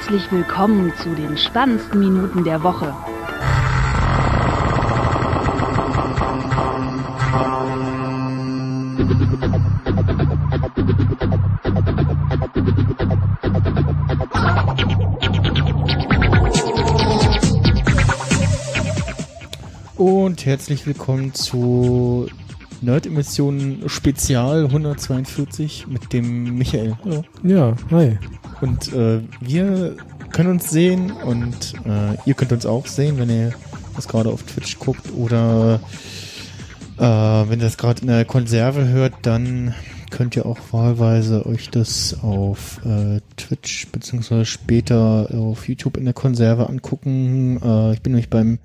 Herzlich willkommen zu den spannendsten Minuten der Woche. Und herzlich willkommen zu Nerd-Emissionen Spezial 142 mit dem Michael. Hallo. Ja, hi. Und äh, wir können uns sehen und äh, ihr könnt uns auch sehen, wenn ihr das gerade auf Twitch guckt oder äh, wenn ihr das gerade in der Konserve hört, dann könnt ihr auch wahlweise euch das auf äh, Twitch beziehungsweise später auf YouTube in der Konserve angucken. Äh, ich bin nämlich beim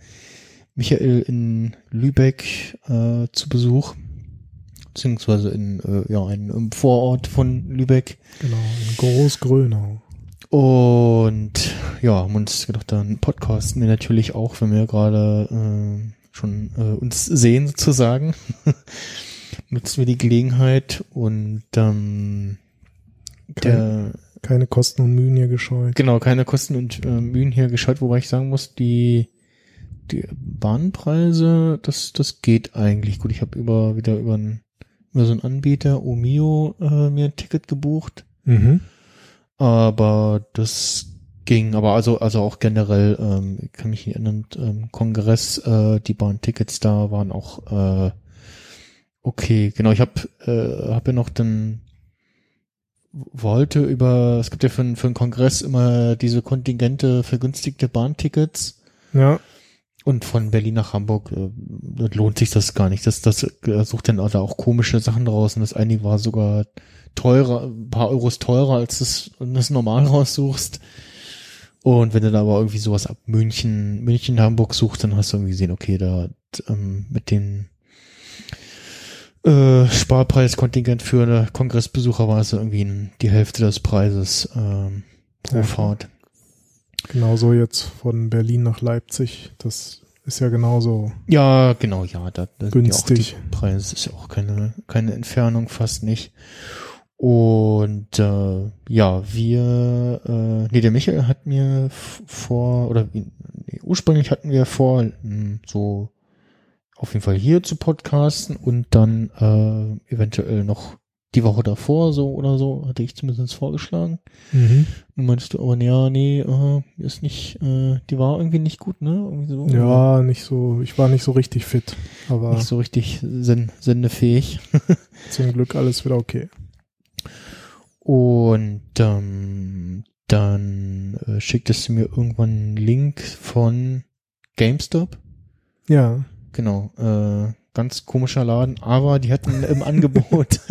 Michael in Lübeck äh, zu Besuch, beziehungsweise in äh, ja einem Vorort von Lübeck. Genau, in Großgrönau. Und ja, haben uns gedacht, dann podcasten wir natürlich auch, wenn wir gerade äh, schon äh, uns sehen sozusagen. Nutzen wir die Gelegenheit und ähm, der Keine Kosten und Mühen hier gescheut. Genau, keine Kosten und äh, Mühen hier gescheut, wobei ich sagen muss, die die Bahnpreise, das das geht eigentlich gut. Ich habe über wieder über, ein, über so einen Anbieter Omio äh, mir ein Ticket gebucht, Mhm. aber das ging, aber also also auch generell, ähm, ich kann mich nicht erinnern, ähm, Kongress, äh, die Bahntickets da waren auch äh, okay. Genau, ich habe äh, hab ja noch den wollte über, es gibt ja für, für einen Kongress immer diese Kontingente vergünstigte Bahntickets. Ja, Und von Berlin nach Hamburg äh, lohnt sich das gar nicht. Das, das äh, sucht dann da auch komische Sachen raus. Und das eine war sogar teurer, ein paar Euros teurer, als das, das normal raussuchst. Und wenn du da aber irgendwie sowas ab München, München, Hamburg suchst, dann hast du irgendwie gesehen, okay, da ähm, mit den äh, Sparpreiskontingent für Kongressbesucher war es irgendwie die Hälfte des Preises ähm, pro Ja. Fahrt. Genauso jetzt von Berlin nach Leipzig. Das ist ja genauso. Ja, genau, ja, da, da ja Günstig. Preise, das ist ja auch keine, keine Entfernung, fast nicht. Und äh, ja, wir, äh, nee, der Michael hat mir vor, oder nee, ursprünglich hatten wir vor, mh, so auf jeden Fall hier zu podcasten und dann äh, eventuell noch die Woche davor so oder so, hatte ich zumindest vorgeschlagen. Mhm. Nun meinst du aber, ja, nee, äh, ist nicht, äh, die war irgendwie nicht gut, ne? Irgendwie so. Ja, nicht so, ich war nicht so richtig fit, aber nicht so richtig sen sendefähig. zum Glück alles wieder okay. Und ähm, dann äh, schicktest du mir irgendwann einen Link von GameStop. Ja, Genau, äh, ganz komischer Laden, aber die hatten im Angebot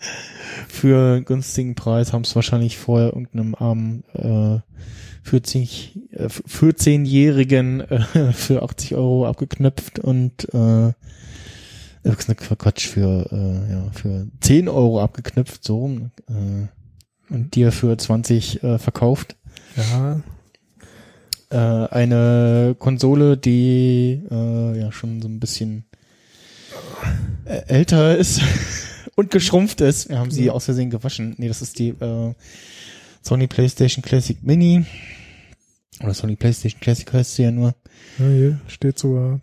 für einen günstigen Preis, haben es wahrscheinlich vorher irgendeinem armen äh, 40, äh, 14-Jährigen äh, für 80 Euro abgeknöpft und äh, äh, Quatsch, für, äh, ja, für 10 Euro abgeknüpft, so äh, und dir für 20 äh, verkauft. Ja, äh, eine Konsole, die äh, ja schon so ein bisschen äh, älter ist und geschrumpft ist. Wir haben sie Ja. aus Versehen gewaschen. Nee, das ist die äh, Sony PlayStation Classic Mini. Oder Sony PlayStation Classic heißt sie ja nur. ja hier steht sogar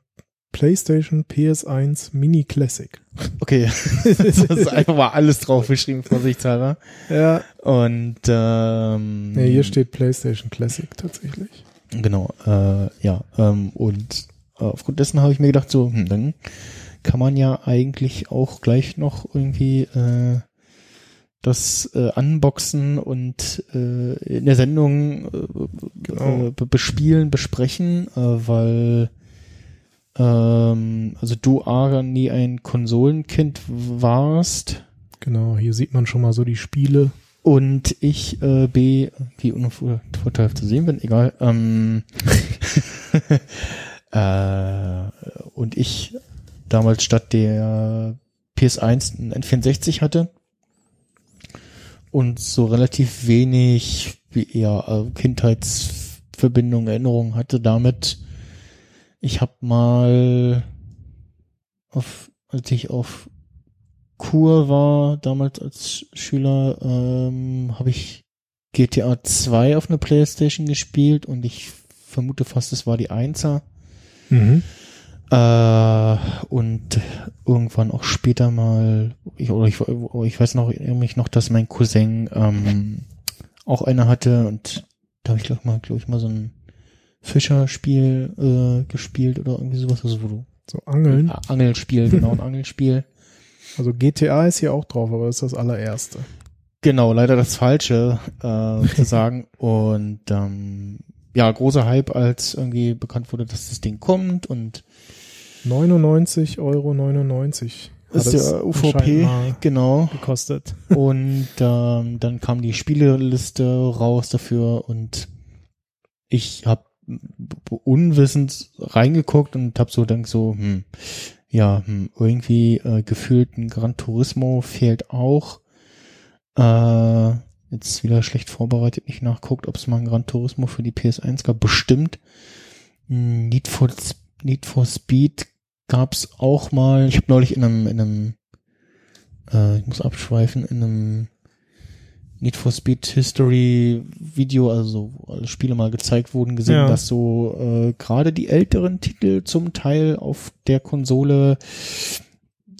PlayStation PS1 Mini Classic. Okay, das ist einfach mal alles draufgeschrieben, vorsichtshalber. Ja, Und ähm, nee, hier steht PlayStation Classic tatsächlich. Genau, äh, ja. Ähm, und äh, aufgrund dessen habe ich mir gedacht, so, hm, dann kann man ja eigentlich auch gleich noch irgendwie äh, das äh, Unboxen und äh, in der Sendung äh, Genau. be- bespielen, besprechen, äh, weil ähm, also du A nie ein Konsolenkind warst Genau, hier sieht man schon mal so die Spiele. und ich äh, B, wie unvorteilhaft zu sehen bin, egal. Ähm, äh, und ich damals statt der PS1 ein N64 hatte und so relativ wenig eher äh, Kindheitsverbindung, Erinnerung hatte damit. Ich habe mal auf, als ich auf Kur war, damals als Schüler, ähm, habe ich GTA 2 auf einer Playstation gespielt und ich vermute fast, es war die Einser. Mhm. Äh, und irgendwann auch später mal, ich, oder ich, ich weiß noch, mich noch, dass mein Cousin ähm, auch eine hatte und da habe ich glaube mal, glaube ich mal so ein Fischerspiel äh, gespielt oder irgendwie sowas, also wo du So Angeln. Ah, Angelspiel, genau, ein Angelspiel. Also GTA ist hier auch drauf, aber das ist das allererste. Genau, leider das Falsche äh, zu sagen. Und ähm, ja, großer Hype, als irgendwie bekannt wurde, dass das Ding kommt und 99,99 Euro. hat ist der UVP, genau. gekostet. Und ähm, dann kam die Spieleliste raus dafür und ich habe unwissend reingeguckt und habe so denk so, hm, ja, hm, irgendwie äh, gefühlt ein Gran Turismo fehlt auch. Äh, jetzt wieder schlecht vorbereitet, nicht nachguckt, ob es mal ein Gran Turismo für die PS1 gab. Bestimmt. Need for, Need for Speed gab's auch mal. Ich habe neulich in einem, in einem, äh, ich muss abschweifen, in einem Need for Speed History Video, also alle Spiele mal gezeigt wurden, gesehen, Ja. dass so äh, gerade die älteren Titel zum Teil auf der Konsole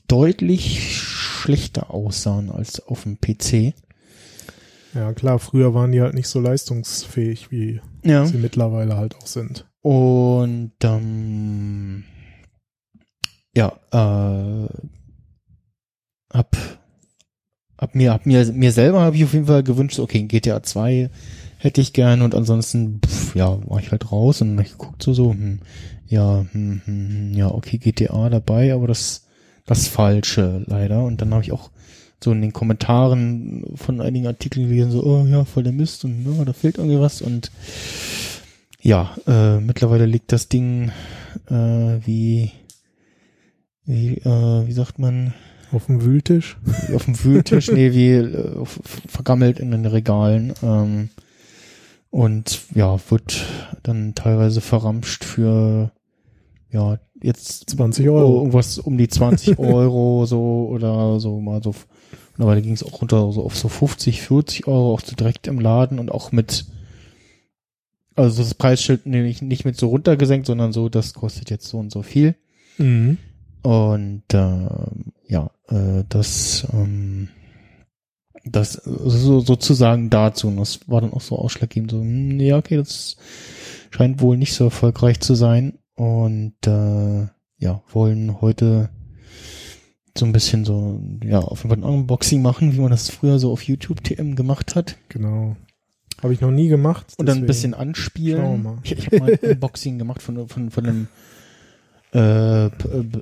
deutlich schlechter aussahen als auf dem PC. Ja, klar, früher waren die halt nicht so leistungsfähig, wie Ja. sie mittlerweile halt auch sind. Und ähm, ja, äh, hab, hab mir, hab mir, mir selber habe ich auf jeden Fall gewünscht, okay, GTA 2 hätte ich gern und ansonsten, pff, ja, war ich halt raus und ich geguckt so, so, hm, ja, hm, hm, hm, ja, okay, GTA dabei, aber das, das Falsche leider. Und dann habe ich auch so in den Kommentaren von einigen Artikeln gelesen, so, oh ja, voll der Mist und ja, da fehlt irgendwie was und ja, äh, mittlerweile liegt das Ding äh, wie, wie, äh, wie sagt man, Auf dem Wühltisch. auf dem Wühltisch, nee, wie äh, vergammelt in den Regalen. Ähm, und ja, wird dann teilweise verramscht für ja, jetzt 20 oh, Euro. irgendwas um die 20 Euro so oder so mal so. Mittlerweile ging es auch runter so auf so 50, 40 Euro, auch so direkt im Laden und auch mit also das Preisschild nicht, nicht mit so runtergesenkt, sondern so, das kostet jetzt so und so viel. Mhm. Und ähm, ja, äh, das, ähm, das so, sozusagen dazu. Und das war dann auch so ausschlaggebend. So, hm, ja, okay, das scheint wohl nicht so erfolgreich zu sein. Und äh, ja, wollen heute so ein bisschen so, ja, auf jeden Fall ein Unboxing machen, wie man das früher so auf YouTube TM gemacht hat. Genau. Habe ich noch nie gemacht. Und dann ein bisschen anspielen. Ich, ich habe mal ein Unboxing gemacht von, von, von einem äh, äh,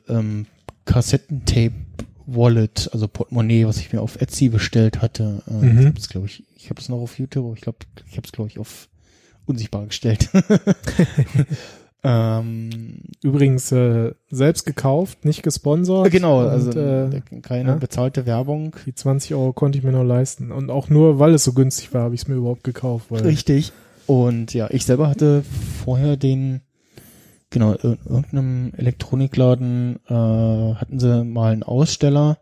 ähm, Kassettentape-Wallet, also Portemonnaie, was ich mir auf Etsy bestellt hatte. Äh, Mhm. Ich glaube ich, ich habe es noch auf YouTube, aber ich glaube, ich habe es, glaube ich, auf unsichtbar gestellt. ähm, Übrigens äh, selbst gekauft, nicht gesponsert. genau, Und, also äh, keine ja. bezahlte Werbung. die 20 Euro konnte ich mir nur leisten. Und auch nur, weil es so günstig war, habe ich es mir überhaupt gekauft. Richtig. Und ja, ich selber hatte vorher den, genau, in irgendeinem Elektronikladen äh, hatten sie mal einen Aussteller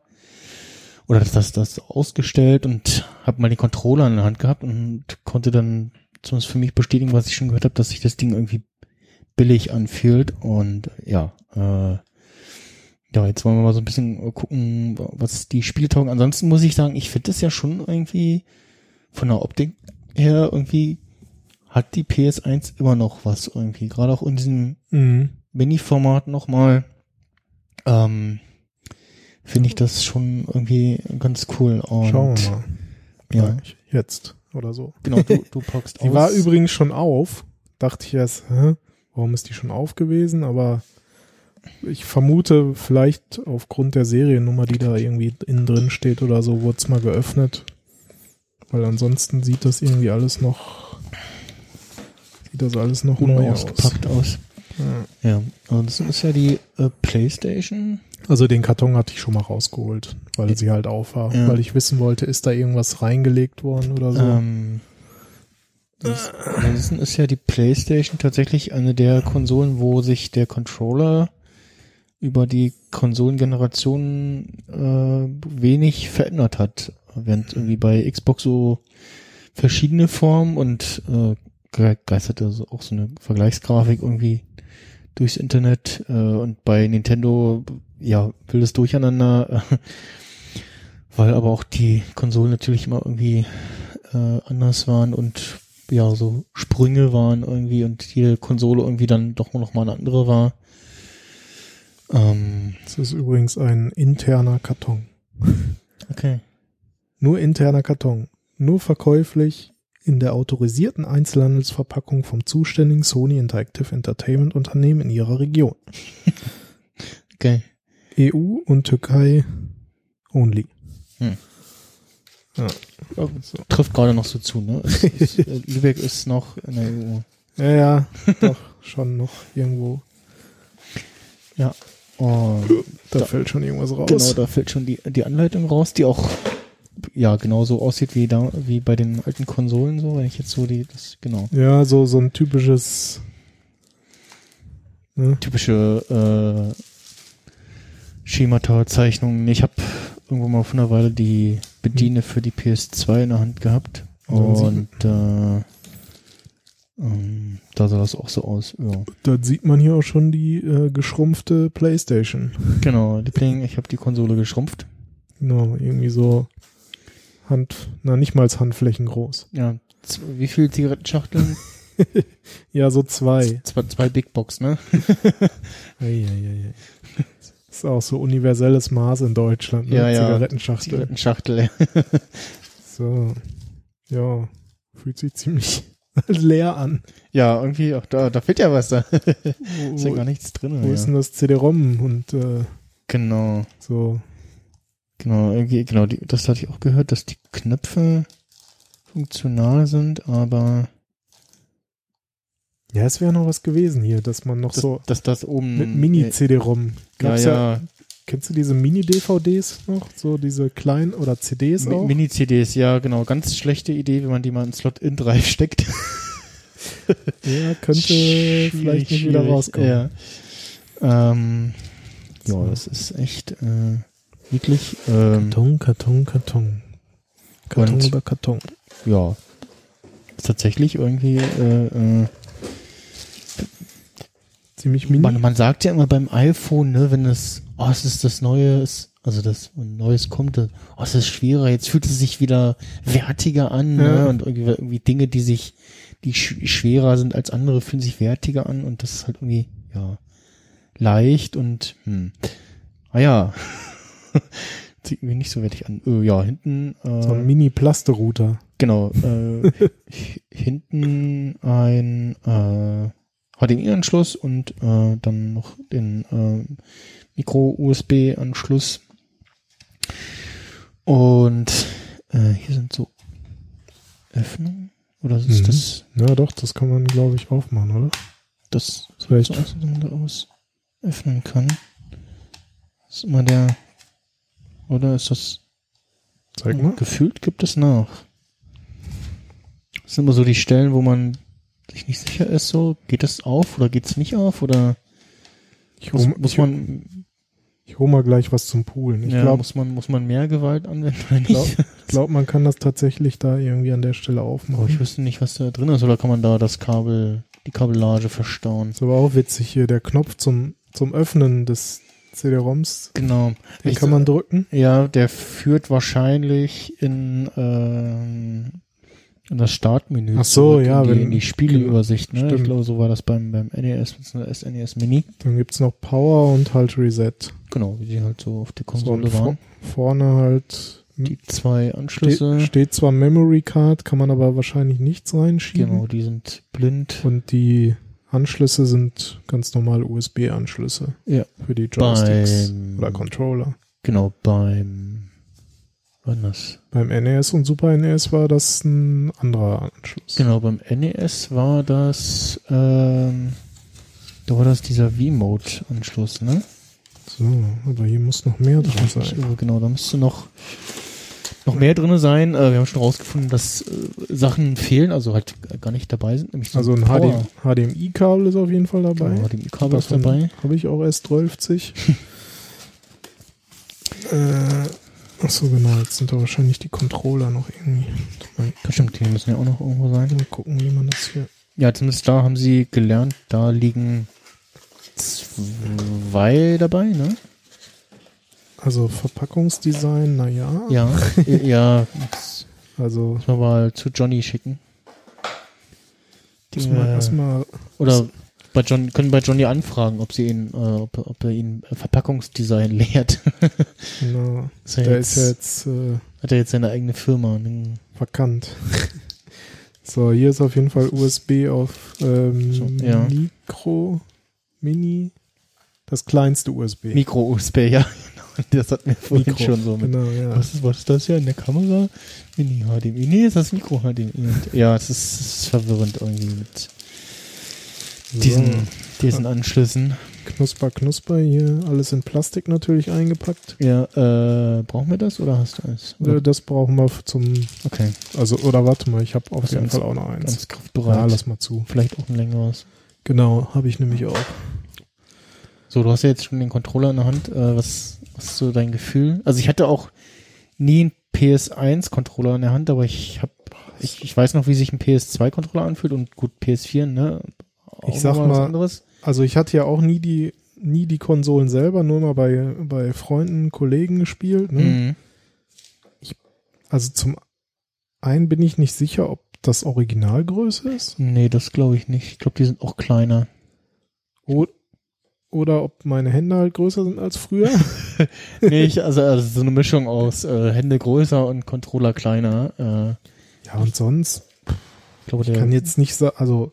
oder das, das, das ausgestellt und habe mal den Controller in der Hand gehabt und konnte dann zumindest für mich bestätigen, was ich schon gehört habe, dass sich das Ding irgendwie billig anfühlt. Und ja, äh, ja, jetzt wollen wir mal so ein bisschen gucken, was die Spiele taugen. Ansonsten muss ich sagen, ich finde das ja schon irgendwie von der Optik her irgendwie hat die PS1 immer noch was irgendwie. Gerade auch in diesem Mhm. Mini-Format nochmal. Ähm, finde ich das schon irgendwie ganz cool. Und Schauen wir mal. Ja. Jetzt oder so. genau, du, du packst Die aus. war übrigens schon auf. Dachte ich erst, hä? Warum ist die schon auf gewesen? Aber ich vermute, vielleicht aufgrund der Seriennummer, die da irgendwie innen drin steht oder so, wurde es mal geöffnet. Weil ansonsten sieht das irgendwie alles noch, sieht das alles noch neu aus. unausgepackt aus. Ja. Ja, und das ist ja die äh, Playstation. Also den Karton hatte ich schon mal rausgeholt, weil sie halt auf war. Ja. Weil ich wissen wollte, ist da irgendwas reingelegt worden oder so. Ähm, ansonsten ist ja die Playstation tatsächlich eine der Konsolen, wo sich der Controller über die Konsolengeneration äh, wenig verändert hat. Während irgendwie bei Xbox so verschiedene Formen und äh, ge- geisterte so auch so eine Vergleichsgrafik irgendwie durchs Internet äh, und bei Nintendo ja wildes Durcheinander, äh, weil aber auch die Konsolen natürlich immer irgendwie äh, anders waren und ja so Sprünge waren irgendwie und jede Konsole irgendwie dann doch noch mal eine andere war. Ähm, Das ist übrigens ein interner Karton. okay. Nur interner Karton. Nur verkäuflich in der autorisierten Einzelhandelsverpackung vom zuständigen Sony Interactive Entertainment Unternehmen in ihrer Region. Okay. EU und Türkei only. Hm. Ja. Trifft gerade noch so zu, ne? Es, es, Lübeck ist noch in der EU. Ja, ja, doch, schon noch irgendwo. Und Da, Da- fällt schon irgendwas raus. genau, da fällt schon die, die Anleitung raus, die auch ja genauso aussieht wie da, wie bei den alten Konsolen, so, wenn ich jetzt so die, das, genau. Ja, so, so ein typisches. Ne? Typische äh, Schemata, Zeichnungen. Ich habe irgendwo mal vor einer Weile die Bediene für die PS2 in der Hand gehabt. Und äh, ähm, da sah das auch so aus. Ja. Da sieht man hier auch schon die äh, geschrumpfte Playstation. Genau, die Playing, ich habe die Konsole geschrumpft. Genau, irgendwie so Hand, na nicht mal als Handflächen groß. Ja, z- wie viele Zigarettenschachteln? Ja, so zwei. zwei, zwei Big Box, ne? Eieiei. Das ist auch so universelles Maß in Deutschland. Ne? Ja, ja. Zigarettenschachtel. Zigarettenschachtel. So. Ja, fühlt sich ziemlich leer an. Ja, irgendwie, auch da, da fehlt ja was da. Ist ja gar nichts drin. wo ja. ist denn das CD-ROM und äh, Genau, so. genau, irgendwie, genau, die, das hatte ich auch gehört, dass die Knöpfe funktional sind, aber Ja, es wäre noch was gewesen hier, dass man noch dass, so dass das oben mit Mini-CD-ROM. ja, Gab's ja, Kennst du diese Mini-DVDs noch? So diese kleinen oder CDs Mi- auch? Mini-CDs, ja, genau, ganz schlechte Idee, wenn man die mal in Slot in 3 steckt. ja, könnte Schwierig, vielleicht nicht wieder rauskommen. Ja, ähm, ja So. das ist echt äh, wirklich. Ähm, Karton, Karton, Karton. Karton oder Karton. ja, ist tatsächlich irgendwie. Äh, äh, Ziemlich mini. man, man sagt ja immer beim iPhone, ne, wenn es, oh, es ist das Neue, ist, also das Neues kommt, oh, es ist schwerer, jetzt fühlt es sich wieder wertiger an, Ja. ne, und irgendwie, irgendwie Dinge, die sich, die sch schwerer sind als andere, fühlen sich wertiger an und das ist halt irgendwie, ja, leicht und, hm, ah ja, sieht irgendwie nicht so wertig an. Äh, ja, hinten, äh, So ein Mini-Plaste-Router. Genau, äh, hinten ein äh, HDMI-Anschluss und äh, dann noch den äh, Micro-USB-Anschluss. Und äh, hier sind so Öffnungen. Oder ist Mhm. das Ja, doch, das kann man, glaube ich, aufmachen, oder? das Vielleicht. so aus, man da aus öffnen kann? Das ist immer der oder ist das Zeig mal. Gefühlt gibt es nach. Das sind immer so die Stellen, wo man sich nicht sicher ist, so, geht es auf oder geht es nicht auf oder Ich muss, hole muss man, ich hol mal gleich was zum Poolen. Ich ja, glaube, muss man, muss man mehr Gewalt anwenden oder nicht? glaub, glaub, man kann das tatsächlich da irgendwie an der Stelle Aber ich aufmachen. wüsste nicht, was da drin ist, oder kann man da das Kabel, die Kabellage verstauen? Ist aber auch witzig hier, der Knopf zum, zum Öffnen des CD-ROMs, Genau. den Ich- kann man drücken. Ja, der führt wahrscheinlich in, ähm, in das Startmenü. Ach so, ja, in die, wenn- in die Spieleübersicht. Ne? Ich Stimmt. glaube, so war das beim, beim NES. SNES Mini. Dann gibt's noch Power und halt Reset. Genau, wie die halt so auf der So, Konsole vor, waren. vorne halt Die zwei Anschlüsse, steht zwar Memory Card, kann man aber wahrscheinlich nichts reinschieben. genau, die sind blind. Und die Anschlüsse sind ganz normale USB-Anschlüsse Ja. für die Joysticks Beim- oder Controller. Genau, beim, wann das? Beim NES und Super NES war das ein anderer Anschluss. Genau, beim NES war das, ähm, da war das dieser V-Mode-Anschluss, ne? So, aber hier muss noch mehr drin sein. aber genau, da müsste noch, noch mehr drin sein. Äh, wir haben schon rausgefunden, dass äh, Sachen fehlen, also halt gar nicht dabei sind. Nämlich so Also ein. HDMI-Kabel ist auf jeden Fall dabei. Genau, HDMI-Kabel ist dabei. Habe ich auch S12. äh, achso, genau, jetzt sind da wahrscheinlich die Controller noch irgendwie Stimmt, die müssen ja auch noch irgendwo sein. Mal gucken, wie man das hier. Ja, zumindest da haben sie gelernt, da liegen zwei dabei, ne? Also Verpackungsdesign, naja. Ja, ja, das Also müssen wir mal zu Johnny schicken. müssen wir Äh, erstmal. Oder bei John, können bei Johnny anfragen, ob sie ihn, äh, ob, ob er ihn Verpackungsdesign lehrt. Genau, ist der jetzt, ist jetzt äh, hat er jetzt seine eigene Firma. vakant. so, hier ist auf jeden Fall USB auf ähm, ja. Mikro, Mini, das kleinste USB. Micro-USB, ja, genau. Das hat mir vorhin Mikro, schon so mit. Genau, ja. Was ist, was ist das ja in der Kamera? Mini-HDMI. Nee, ist das Mikro-HDMI. Und Ja, es ist, es ist verwirrend irgendwie mit diesen, so, diesen Anschlüssen. Knusper, Knusper, hier alles in Plastik natürlich eingepackt. Ja, äh, brauchen wir das oder hast du eins? Äh, Das brauchen wir zum, Okay, also, oder warte mal, ich habe auf jeden? Fall auch noch eins. ganz griffbereit. Ja, lass mal zu. Vielleicht auch ein längeres. Genau, habe ich nämlich auch. So, du hast ja jetzt schon den Controller in der Hand. Äh, was, was ist so dein Gefühl? Also ich hatte auch nie einen PS1-Controller in der Hand, aber ich habe, ich, ich weiß noch, wie sich ein PS2-Controller anfühlt und gut, PS4, ne? Ich sag mal-. Also ich hatte ja auch nie die, nie die Konsolen selber, nur mal bei, bei Freunden, Kollegen gespielt. Ne? Mhm. Also zum einen bin ich nicht sicher, ob das Originalgröße ist Nee, das glaube ich nicht. Ich glaube, die sind auch kleiner. o oder ob meine Hände halt größer sind als früher. nee, ich, also, also so eine Mischung aus äh, Hände größer und Controller kleiner. Äh, ja, und sonst, ich glaube, ich der, kann jetzt nicht sagen, also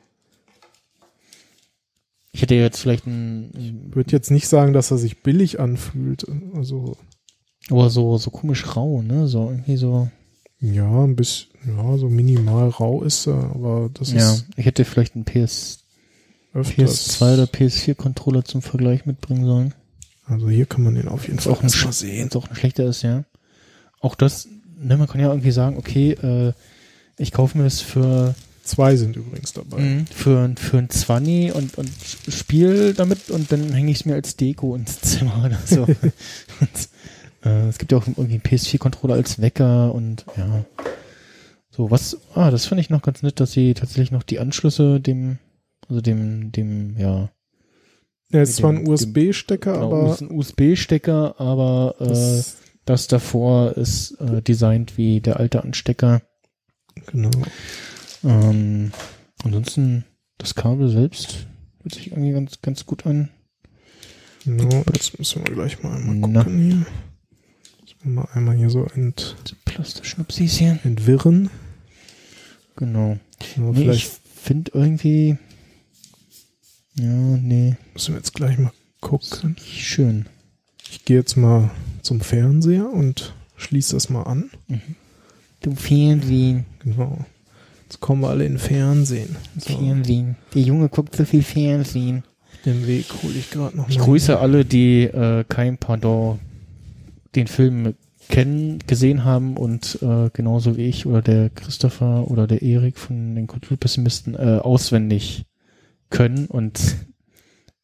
ich hätte jetzt vielleicht ein, würde jetzt nicht sagen, dass er sich billig anfühlt. Also aber so, so komisch rau, ne? So irgendwie so. ja, ein bisschen, ja, so minimal rau ist er, aber das Ja, ist ich hätte vielleicht einen PS, öfters. PS2 oder PS4 Controller zum Vergleich mitbringen sollen. Also hier kann man den auf jeden Fall auch ein, mal sehen. auch ein schlechter ist, ja. Auch das, ne, man kann ja irgendwie sagen, okay, äh, ich kaufe mir das für, Zwei sind übrigens dabei. mh, für, für ein 20 und, und spiel damit und dann hänge ich es mir als Deko ins Zimmer oder so. und, äh, es gibt ja auch irgendwie einen PS4-Controller als Wecker und ja. So, was, ah, das finde ich noch ganz nett, dass sie tatsächlich noch die Anschlüsse dem, also dem, dem, ja, Er ist Mit zwar ein USB-Stecker, genau, aber ist ein USB-Stecker, aber äh, das, Das davor ist äh, designt wie der alte Anstecker. genau. Ähm, ansonsten das Kabel selbst hört sich irgendwie ganz, ganz gut an. genau. Jetzt müssen wir gleich mal einmal Na. gucken hier. Müssen wir mal einmal hier so ent, Plastischnupsis hier. entwirren. Genau. Ja, Nee, ich vielleicht finde irgendwie, ja, nee, müssen wir jetzt gleich mal gucken. schön. Ich gehe jetzt mal zum Fernseher und schließe das mal an. Du Fernsehen, Genau. Jetzt kommen wir alle in Fernsehen. So, Fernsehen. Der Junge guckt so viel Fernsehen. den Weg hole ich gerade noch Ich mal. grüße alle, die äh, kein Pardon den Film kennen, gesehen haben und äh, genauso wie ich oder der Christopher oder der Erik von den Kulturpessimisten äh, auswendig können und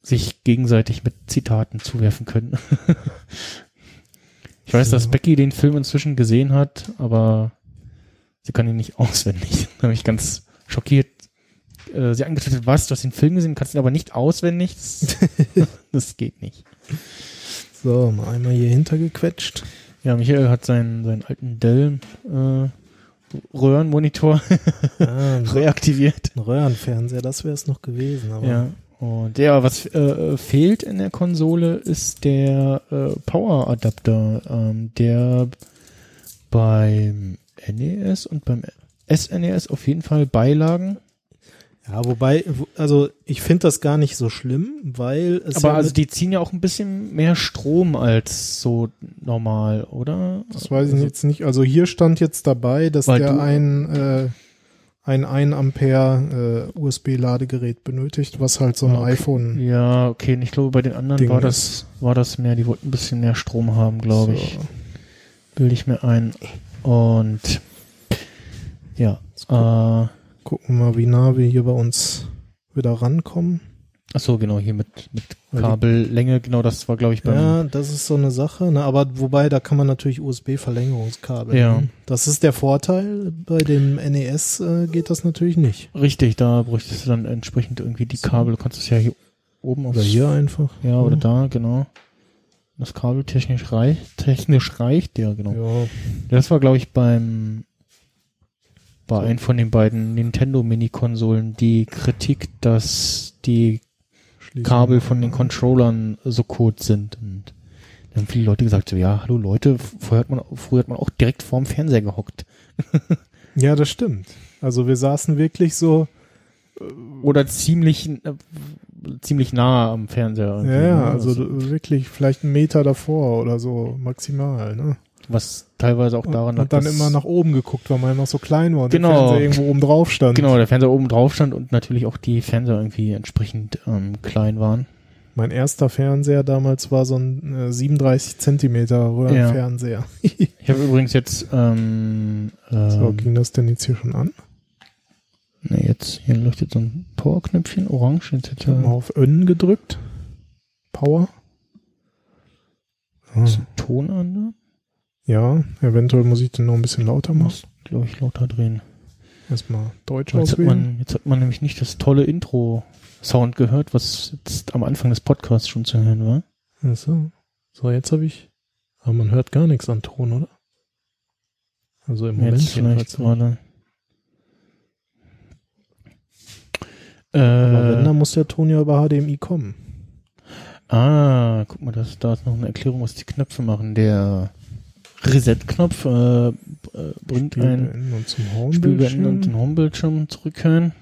sich gegenseitig mit Zitaten zuwerfen können. ich weiß, dass Ja. Becky den Film inzwischen gesehen hat, aber sie kann ihn nicht auswendig. Da habe ich ganz schockiert äh, sie angetwittert, was, du hast den Film gesehen, kannst ihn aber nicht auswendig. Das, das geht nicht. So, mal einmal hier hintergequetscht. Ja, Michael hat seinen, seinen alten Dell äh, Röhrenmonitor Ah, ein reaktiviert. Röhrenfernseher, das wäre es noch gewesen. Aber Ja. Und ja, was äh, fehlt in der Konsole ist der äh, Power Adapter, ähm, der beim NES und beim SNES auf jeden Fall beilagen. Ja, wobei, wo- also ich finde das gar nicht so schlimm, weil es Aber ja also die ziehen ja auch ein bisschen mehr Strom als so normal, oder? das weiß ich Also- jetzt nicht. Also hier stand jetzt dabei, dass der ein äh, ein 1 Ampere äh, USB-Ladegerät benötigt, was halt so ein okay. iPhone. Ja, okay, und ich glaube, bei den anderen Ding war das, war das mehr, die wollten ein bisschen mehr Strom haben, glaube so. ich. Bilde ich mir ein. Und ja, gucken, äh, gucken wir mal, wie nah wir hier bei uns wieder rankommen. Ach so, genau, hier mit, mit Kabellänge, genau, das war, glaube ich, beim, Ja, das ist so eine Sache, ne? aber wobei, da kann man natürlich USB-Verlängerungskabel. Ja. nehmen. Das ist der Vorteil. Bei dem NES äh, geht das natürlich nicht. richtig, da bräuchtest du dann entsprechend irgendwie die. Kabel, du kannst es ja hier oben Oder hier einfach. ja, oder Ja. da, genau. Das Kabel technisch reicht, technisch reicht, ja, genau. Ja, Das war, glaube ich, beim, bei einem von den beiden Nintendo Mini-Konsolen die Kritik, dass die schließen Kabel von den Controllern so kurz sind. Und dann haben viele Leute gesagt, so, ja, hallo Leute, vorher hat man, früher hat man auch direkt vorm Fernseher gehockt. Ja, das stimmt. Also wir saßen wirklich so, Oder ziemlich, äh, ziemlich nah am Fernseher. ja, ja, ne? also Was- du- wirklich vielleicht einen Meter davor oder so maximal, ne? was teilweise auch daran lag, und dann immer nach oben geguckt, weil man noch so klein war und Genau. der Fernseher irgendwo oben drauf stand. Genau, der Fernseher oben drauf stand und natürlich auch die Fernseher irgendwie entsprechend ähm, klein waren. Mein erster Fernseher damals war so ein äh, 37 Zentimeter Röhrenfernseher. Ich habe übrigens jetzt, ähm, ähm, So, ging das denn jetzt hier schon an? Ne, jetzt, hier leuchtet so ein Powerknöpfchen, orange, jetzt Ich habe mal hätte auf Ön gedrückt. Power. Ah, er Ton an, ne? Ja, eventuell muss ich den noch ein bisschen lauter machen. Glaube ich, lauter drehen. Erstmal Deutsch Jetzt hat, auswählen. man, jetzt hat man nämlich nicht das tolle Intro-Sound gehört, was jetzt am Anfang des Podcasts schon zu hören war. Ach so. So, jetzt habe ich. Aber man hört gar nichts an Ton, oder? Also im Moment Jetzt vielleicht jedenfalls. Gerade. Aber wenn, Äh, dann muss der Ton ja über HDMI kommen. ah, guck mal, das, da ist noch eine Erklärung, was die Knöpfe machen. Der Reset-Knopf äh, äh, bringt Spiel ein und zum Spiel beenden und den Homebildschirm. Homebildschirm.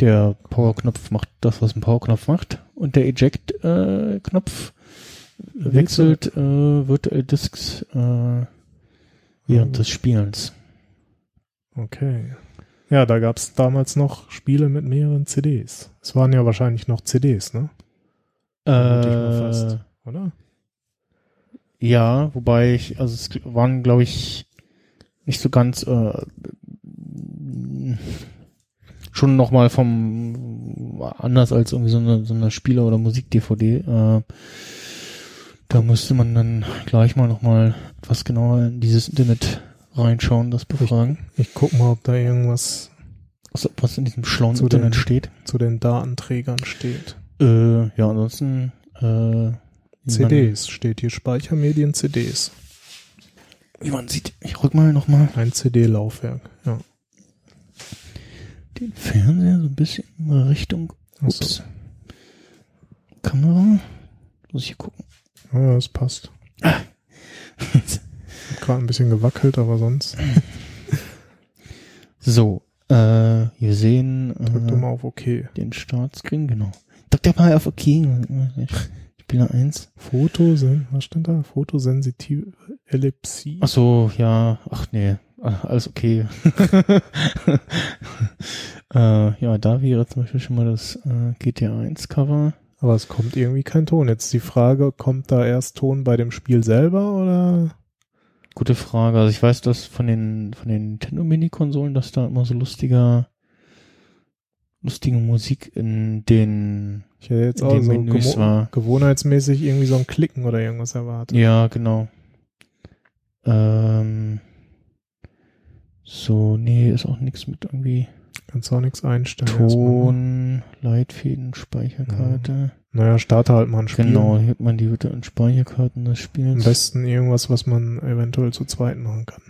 Der Power-Knopf macht das, was ein Power-Knopf macht. Und der Eject-Knopf wechselt äh, Virtual Disks äh, während des Spielens. Okay. Ja, da gab es damals noch Spiele mit mehreren CDs. Es waren ja wahrscheinlich noch CDs, ne? Mal fast. Äh, Oder? ja, wobei ich, also es waren, glaube ich, nicht so ganz äh, schon noch mal vom anders als irgendwie so eine so eine Spieler oder Musik DVD. Äh, da müsste man dann gleich mal noch mal etwas genauer in dieses Internet reinschauen, das befragen, Ich guck mal, ob da irgendwas was, was in diesem schlauen Zu Internet den- steht. zu den Datenträgern steht. Äh, ja, ansonsten äh, CDs steht hier, Speichermedien CDs. Wie man sieht, ich rück mal noch mal Ein CD-Laufwerk, ja. den Fernseher so ein bisschen in Richtung. Ups. Kamera. Muss ich hier gucken. Ja, das passt. Gerade ein bisschen gewackelt, aber sonst so, äh, wir sehen drück doch mal äh, auf OK. den Startscreen, genau. Drück doch mal auf OK. Spieler 1. Fotosen, was stand da? Fotosensitive Ellipsie. Ach so, ja, ach nee, alles okay. äh, ja, da wäre zum Beispiel schon mal das äh, GTA 1 Cover. Aber es kommt irgendwie kein Ton. Jetzt die Frage, kommt da erst Ton bei dem Spiel selber oder? Gute Frage. Also ich weiß, dass von den von den Nintendo Mini-Konsolen, dass da immer so lustiger lustige Musik in den Ich hätte jetzt auch so Menüs gewo- war- gewohnheitsmäßig irgendwie so ein Klicken oder irgendwas erwartet. Ja, genau. Ähm, so, nee, ist auch nichts mit irgendwie Kannst auch nichts einstellen. erstmal, ne? Ton, Leitfäden, Speicherkarte. Naja, starte halt mal ein Spiel. Genau, hier hat man die virtuellen Speicherkarten des Am Spiels. besten irgendwas, was man eventuell zu zweit machen kann.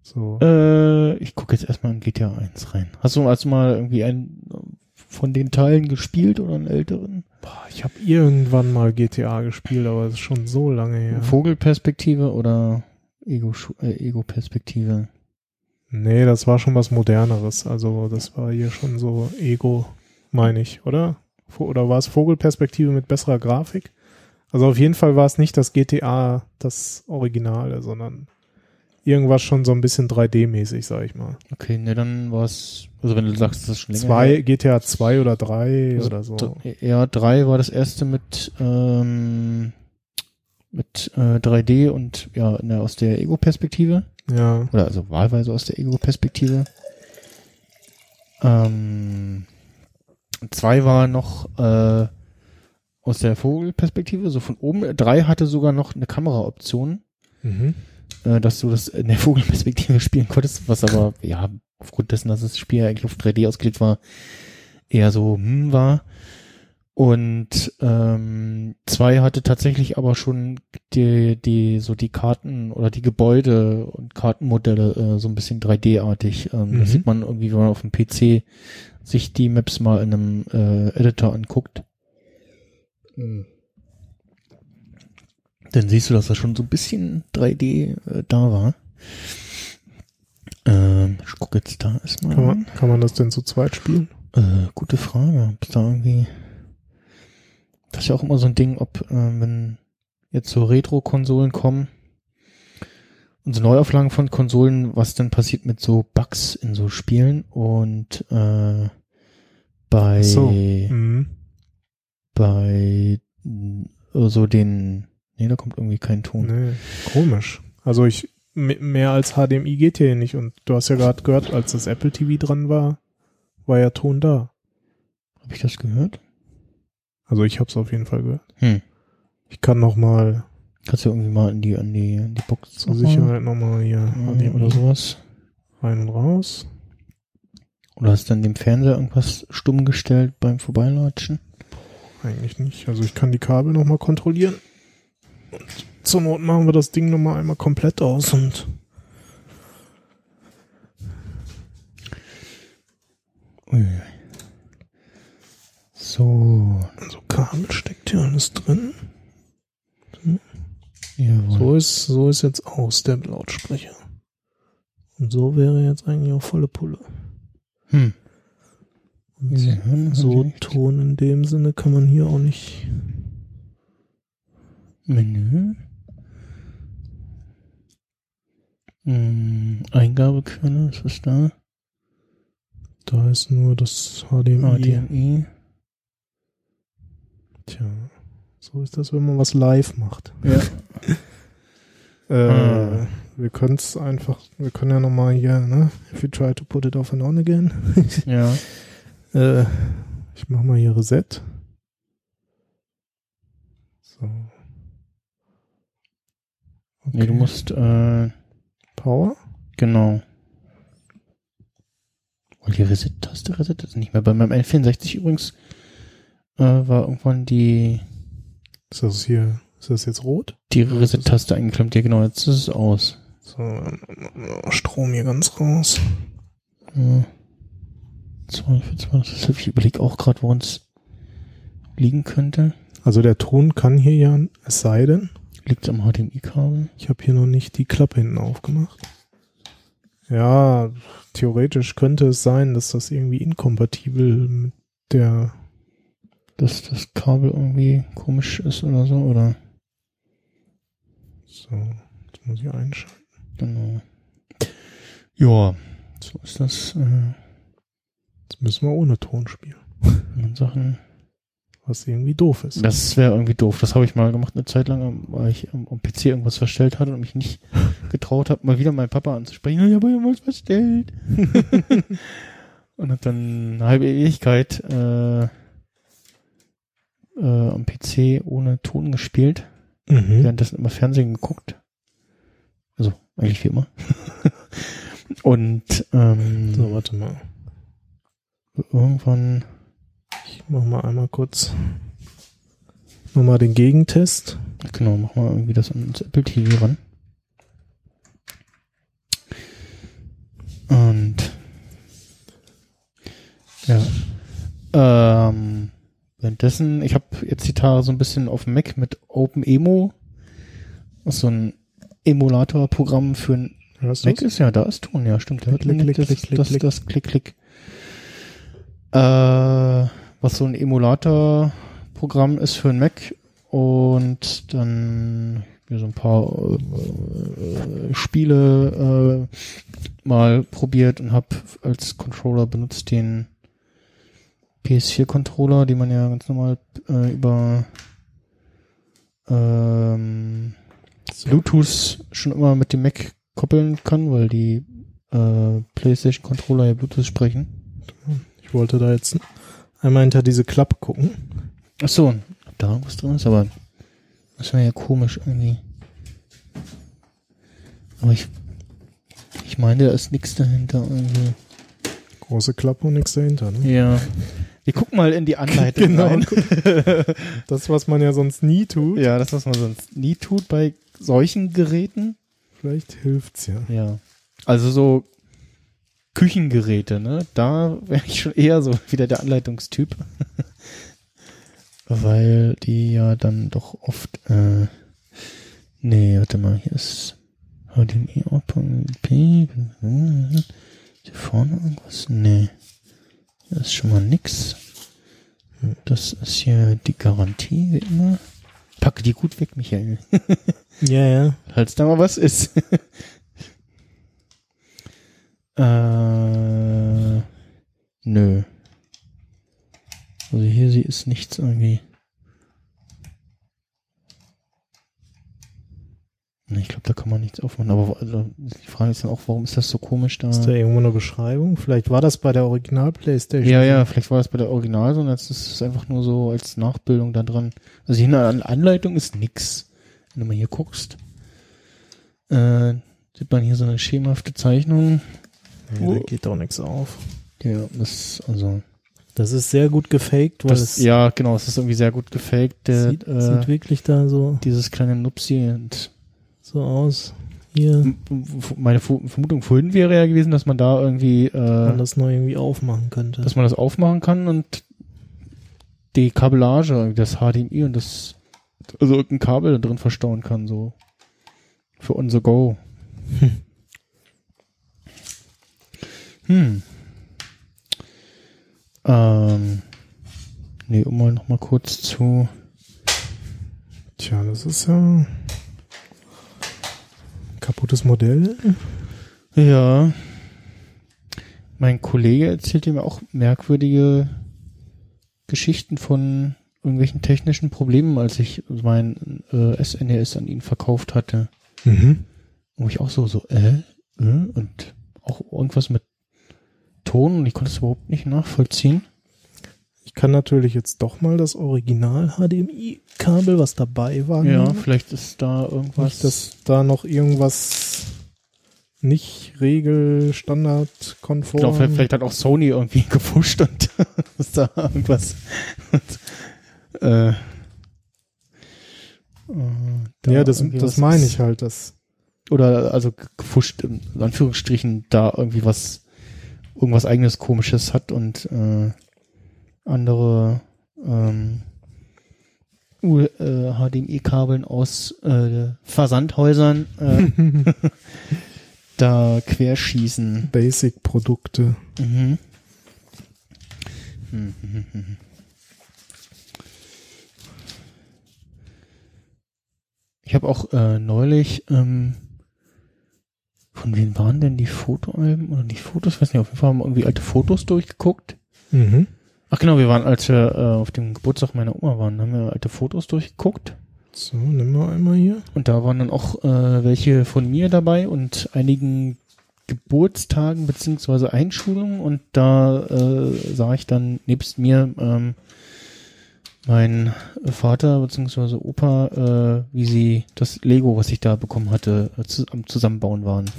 So. Äh, ich gucke jetzt erstmal in GTA 1 rein. Hast du, du mal irgendwie einen von den Teilen gespielt oder einen älteren? Boah, ich habe irgendwann mal GTA gespielt, aber das ist schon so lange her. Vogelperspektive oder Ego, äh, Ego-Perspektive? Nee, das war schon was Moderneres. Also das war hier schon so Ego, meine ich, oder? Oder war es Vogelperspektive mit besserer Grafik? Also auf jeden Fall war es nicht das GTA, das Originale, sondern irgendwas schon so ein bisschen 3D-mäßig, sag ich mal. Okay, ne, dann war es, also wenn du sagst, das ist schon länger Zwei, her. GTA 2 oder 3 Also oder so. Ja, 3 war das erste mit, ähm, mit äh, 3D und ja, der, aus der Ego-Perspektive. Ja. Oder also wahlweise aus der Ego-Perspektive. Ähm, Zwei war noch äh, aus der Vogelperspektive, so von oben. Drei hatte sogar noch eine Kameraoption, Mhm. äh, dass du das in der Vogelperspektive spielen konntest, was aber, ja, aufgrund dessen, dass das Spiel eigentlich auf 3D ausgelegt war, eher so hm war. Und ähm, zwei hatte tatsächlich aber schon die, die, so die Karten oder die Gebäude und Kartenmodelle äh, so ein bisschen 3D-artig. Ähm, Mhm. Das sieht man irgendwie, wenn man auf dem PC sich die Maps mal in einem äh, Editor anguckt. Dann siehst du, dass da schon so ein bisschen 3D äh, da war. Ähm, ich gucke jetzt da erstmal. Kann man, kann man das denn zu zweit spielen? Äh, gute Frage. Ob da irgendwie. Das ist ja auch immer so ein Ding, ob, äh, wenn jetzt so Retro-Konsolen kommen und so Neuauflagen von Konsolen, was dann passiert mit so Bugs in so Spielen und äh, bei so. Mhm. bei mh, so den nee, da kommt irgendwie kein Ton. Nee, komisch. Also ich, me- mehr als HDMI geht hier nicht. Und du hast ja gerade gehört, als das Apple TV dran war, war ja Ton da. Habe ich das gehört? Also ich habe es auf jeden Fall gehört. Hm. Ich kann noch mal Kannst du irgendwie mal in die an die an die Box zur Sicherheit noch mal hier HDMI oder sowas? rein und raus. Oder hast du dann dem Fernseher irgendwas stumm gestellt beim Vorbeilatschen? Eigentlich nicht. Also ich kann die Kabel noch mal kontrollieren. Und zur Not machen wir das Ding noch mal einmal komplett aus und Ui. So, so Kabel steckt hier alles drin. So ist, so ist jetzt aus der Lautsprecher. Und so wäre jetzt eigentlich auch volle Pulle. Hm. So. Ton in dem Sinne kann man hier auch nicht. Menü. Hm, Eingabequelle, ist das da? Da ist nur das HDMI. HDMI. Tja, so ist das, wenn man was live macht. Ja. Äh, Ah. Wir können es einfach, wir können ja nochmal hier, ne? If you try to put it off and on again. ja. äh, ich mach mal hier Reset. So. Nee, du musst, äh, Power? genau. Oh, die Reset-Taste resettet es nicht mehr. Bei meinem N64 übrigens äh, war irgendwann die, Ist das hier, ist das jetzt rot? die Reset-Taste eingeklemmt. Ja, genau, jetzt ist es aus. So, Strom hier ganz raus. Ja. Zwei für zwei. Das ist, ich überlege auch gerade, woran es liegen könnte. Also der Ton kann hier ja, es sei denn, Liegt am HDMI-Kabel. ich habe hier noch nicht die Klappe hinten aufgemacht. Ja, theoretisch könnte es sein, dass das irgendwie inkompatibel mit der Dass das Kabel irgendwie komisch ist oder so, oder? So, jetzt muss ich einschalten. Genau. Ja, so ist das äh, Jetzt müssen wir ohne Ton spielen. Sachen. Was irgendwie doof ist. Das wäre irgendwie doof. Das habe ich mal gemacht eine Zeit lang, weil ich am, am PC irgendwas verstellt hatte und mich nicht getraut habe, mal wieder meinen Papa anzusprechen. Ich habe irgendwas verstellt. und habe dann eine halbe Ewigkeit äh, äh, am PC ohne Ton gespielt. Mhm. währenddessen immer Fernsehen geguckt. Also eigentlich wie immer. Und ähm, So, warte mal. irgendwann, Ich mach mal einmal kurz nochmal den Gegentest. genau, machen wir irgendwie das ans Apple TV ran. Und ja. Ähm, währenddessen, ich habe jetzt die Tage so ein bisschen auf dem Mac mit OpenEmo, was so ein Emulator-Programm für ein Hörst Mac ist ja, da ist Ton, ja, stimmt. Klick, klick, klick, das, klick, klick, das, klick. das Klick, Klick. Äh, was so ein Emulator-Programm ist für ein Mac und dann mir so ein paar äh, Spiele äh, mal probiert und habe als Controller benutzt den PS4-Controller, die man ja ganz normal äh, über ähm, Bluetooth schon immer mit dem Mac koppeln kann, weil die äh, PlayStation Controller ja Bluetooth sprechen. Ich wollte da jetzt einmal hinter diese Klappe gucken. Ach so, ob da irgendwas drin ist, aber das wäre ja komisch irgendwie. Aber ich, ich meine, da ist nichts dahinter irgendwie. Große Klappe und nichts dahinter, ne? Ja. Wir gucken mal in die Anleitung Genau. rein. Das, was man ja sonst nie tut. Ja, das, was man sonst nie tut bei solchen Geräten. Vielleicht hilft's ja. Ja. Also so Küchengeräte, ne? Da wäre ich schon eher so wieder der Anleitungstyp. Weil die ja dann doch oft, äh, nee, warte mal, hier ist HDMI P, hier vorne irgendwas? Nee. Ist schon mal nix. Das ist hier die Garantie, wie immer. Packe die gut weg, Michael. Ja, ja. Falls da mal was ist. äh, nö. Also hier sie ist nichts irgendwie. Ich glaube, da kann man nichts aufmachen. Aber also, die Frage ist dann auch, warum ist das so komisch da? Ist da irgendwo eine Beschreibung? Vielleicht war das bei der Original Playstation. Ja, ja, vielleicht war das bei der Original so und jetzt ist es einfach nur so als Nachbildung da dran. Also hier in der Anleitung ist nix. Wenn du mal hier guckst, äh, sieht man hier so eine schemenhafte Zeichnung. Nee, da geht doch nichts auf. Ja, das, also, Das ist sehr gut gefaked, weil das, es ja, genau, es ist irgendwie sehr gut gefaked, der, sieht, äh, sieht wirklich da so, dieses kleine Nupsi und so aus. Hier meine Vermutung vorhin wäre ja gewesen, dass man da irgendwie, man äh, das noch irgendwie aufmachen könnte. dass man das aufmachen kann und die Kabellage, das HDMI und das, also irgendein Kabel da drin verstauen kann, so. Für on the go. Hm. Ähm. Nee, um mal noch mal kurz zu. Tja, das ist ja kaputtes Modell. Ja. Mein Kollege erzählte mir auch merkwürdige Geschichten von irgendwelchen technischen Problemen, als ich mein äh, SNES an ihn verkauft hatte. Mhm. Wo ich auch so, so, äh, äh, und auch irgendwas mit Ton und ich konnte es überhaupt nicht nachvollziehen. Ich kann natürlich jetzt doch mal das Original HDMI-Kabel, was dabei war, Ja, nehmen. vielleicht ist da irgendwas. Nicht, dass da noch irgendwas nicht regel standardkonform. genau, vielleicht, hat auch Sony irgendwie gefuscht und ist da irgendwas. Und, äh, äh, da ja, das, das meine ich halt. Das, Oder also gefuscht, in Anführungsstrichen, da irgendwie was, irgendwas eigenes komisches hat und äh, andere ähm, U- äh, HDMI-Kabeln aus äh, Versandhäusern äh, da querschießen. Basic-Produkte. Mhm. Hm, hm, hm, hm. Ich habe auch äh, neulich, ähm, von wem waren denn die Fotoalben oder die Fotos? Ich weiß nicht, auf jeden Fall haben wir irgendwie alte Fotos durchgeguckt. Mhm. Ach genau, wir waren, als wir äh, auf dem Geburtstag meiner Oma waren, haben wir alte Fotos durchgeguckt. So, nimm mal einmal hier. Und da waren dann auch äh, welche von mir dabei und einigen Geburtstagen beziehungsweise Einschulungen und da äh, sah ich dann nebst mir ähm, mein Vater beziehungsweise Opa, äh, wie sie das Lego, was ich da bekommen hatte, äh, zu, am Zusammenbauen waren.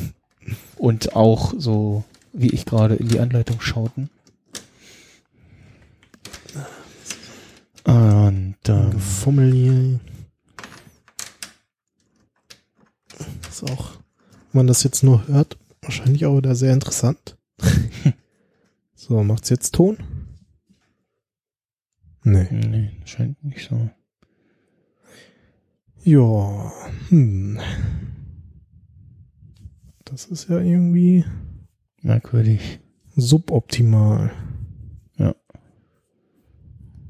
und auch so, wie ich gerade in die Anleitung schauten. Und ähm, Gefummel hier. Ist auch, wenn man das jetzt nur hört, wahrscheinlich auch wieder sehr interessant. so, macht's jetzt Ton? Nee. nee, scheint nicht so. Ja, hm. Das ist ja irgendwie Merkwürdig. suboptimal.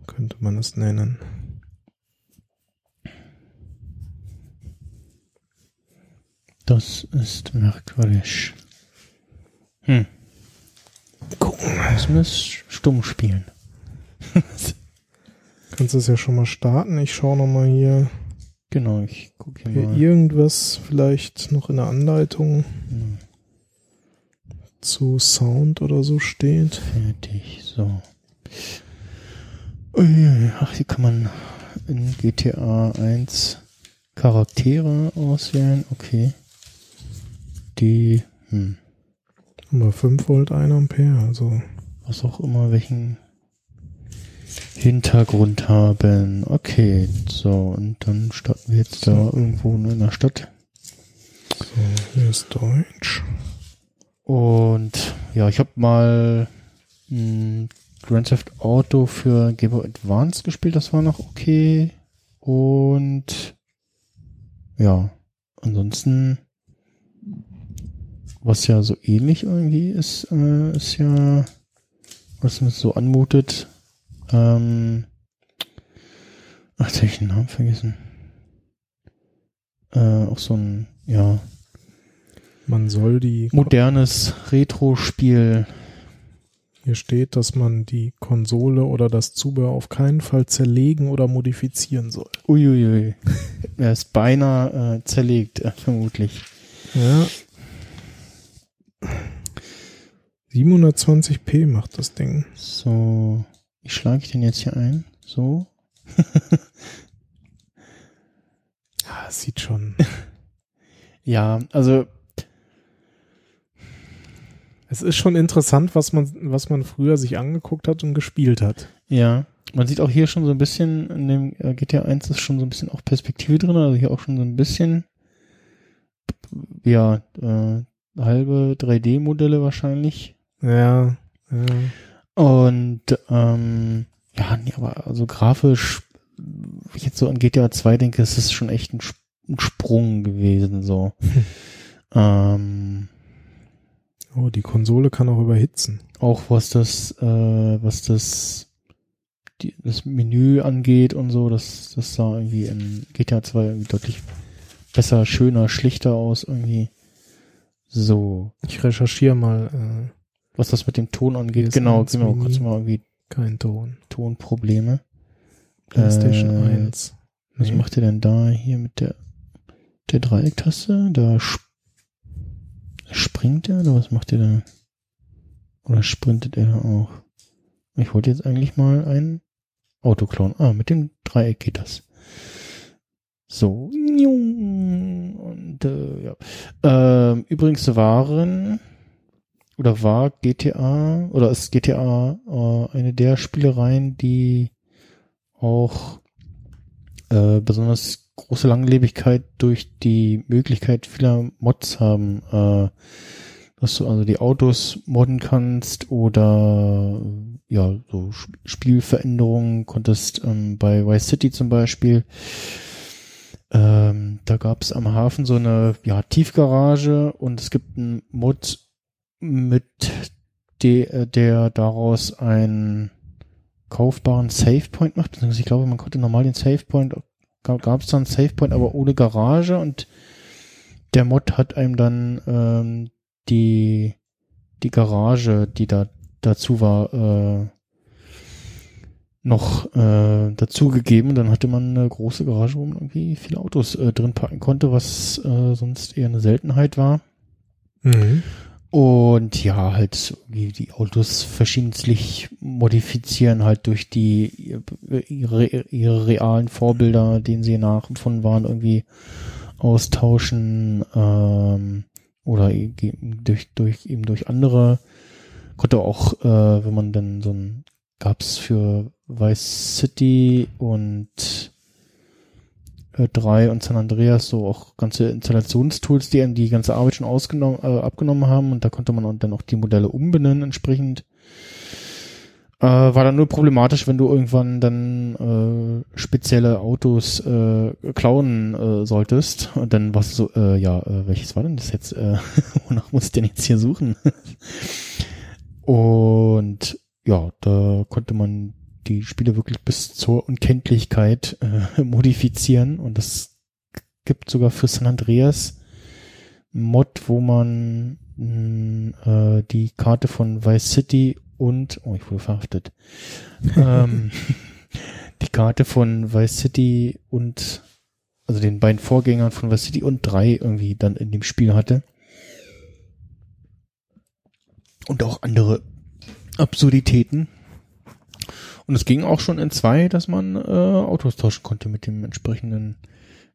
Könnte man es nennen. Das ist merkwürdig. Hm. Gucken. Müssen wir es stumm spielen? Kannst du es ja schon mal starten. Ich schaue noch mal hier, Genau, ich gucke hier hier mal. irgendwas vielleicht noch in der Anleitung Hm, zu Sound oder so steht. Fertig, so. Ach, hier kann man in GTA 1 Charaktere auswählen. Okay. Die, hm, Aber 5 Volt, 1 Ampere, also was auch immer, welchen Hintergrund haben. Okay, so, und dann starten wir jetzt da irgendwo in der Stadt. so, hier ist Deutsch. Und ja, ich habe mal mh, Grand Theft Auto für Game Boy Advance gespielt, das war noch okay. Und ja, ansonsten, was ja so ähnlich irgendwie ist, äh, ist ja, was mir so anmutet, ähm, ach, jetzt hab ich den Namen vergessen. Äh, auch so ein, ja, Man soll die, modernes Retro-Spiel. Hier steht, dass man die Konsole oder das Zubehör auf keinen Fall zerlegen oder modifizieren soll. Uiuiui. er ist beinahe äh, zerlegt, äh, vermutlich. Ja. 720p macht das Ding. So, wie schlage ich den jetzt hier ein? So. Ja, sieht schon. Ja, also, Es ist schon interessant, was man, was man früher sich angeguckt hat und gespielt hat. ja. Man sieht auch hier schon so ein bisschen, in dem äh, GTA 1 ist schon so ein bisschen auch Perspektive drin, also hier auch schon so ein bisschen, ja, äh, halbe 3D-Modelle wahrscheinlich. Ja, ja. Und ähm, ja, nee, aber also grafisch, wenn ich jetzt so an GTA 2 denke, ist es schon echt ein, Sp- ein Sprung gewesen, so. ähm, Oh, die Konsole kann auch überhitzen. auch was das, äh, was das, die, das Menü angeht und so, das, das sah irgendwie in GTA 2 irgendwie deutlich besser, schöner, schlichter aus irgendwie. So. Ich recherchiere mal, Was das mit dem Ton angeht, PS1 genau, genau, kurz mal irgendwie äh, kein Ton. Tonprobleme. PlayStation Äh, 1. Was Nee. macht ihr denn da hier mit der, der Dreiecktaste? Da springt er oder was macht ihr da? Oder sprintet er da auch? Ich wollte jetzt eigentlich mal ein Auto klauen. Ah, mit dem Dreieck geht das. So. Und äh, ja. Ähm, übrigens waren oder war GTA oder ist GTA äh, eine der Spielereien, die auch äh, besonders große Langlebigkeit durch die Möglichkeit vieler Mods haben, äh, dass du also die Autos modden kannst oder ja, so Sp- Spielveränderungen konntest ähm, bei Vice City zum Beispiel. Ähm, da gab es am Hafen so eine ja, Tiefgarage und es gibt einen Mod mit de, äh, der daraus ein kaufbaren Savepoint macht. beziehungsweise Ich glaube, man konnte normal den Savepoint, gab es dann einen Savepoint, aber ohne Garage und der Mod hat einem dann ähm, die, die Garage, die da dazu war, äh, noch äh, dazugegeben. Dann hatte man eine große Garage, wo man irgendwie viele Autos äh, drin packen konnte, was äh, sonst eher eine Seltenheit war. Mhm. Und ja, halt die Autos verschiedentlich modifizieren, halt durch die ihre, ihre realen Vorbilder, denen sie nachempfunden waren, irgendwie austauschen ähm, oder eben durch, durch eben durch andere. Konnte auch, äh, wenn man dann so ein gab's für Vice City und äh, 3 und San Andreas so auch ganze Installationstools, die einem die ganze Arbeit schon ausgenommen, äh, abgenommen haben und da konnte man dann auch die Modelle umbenennen entsprechend. Äh, war dann nur problematisch, wenn du irgendwann dann äh, spezielle Autos äh, klauen äh, solltest und dann warst du so, äh, ja, äh, welches war denn das jetzt? Äh, wonach muss ich denn jetzt hier suchen? und ja, da konnte man die Spiele wirklich bis zur Unkenntlichkeit äh, modifizieren und das gibt sogar für San Andreas einen Mod, wo man mh, äh, die Karte von Vice City und oh, ich wurde verhaftet. ähm, die Karte von Vice City und also den beiden Vorgängern von Vice City und drei irgendwie dann in dem Spiel hatte. Und auch andere Absurditäten. Und es ging auch schon in zwei, dass man äh, Autos tauschen konnte mit dem entsprechenden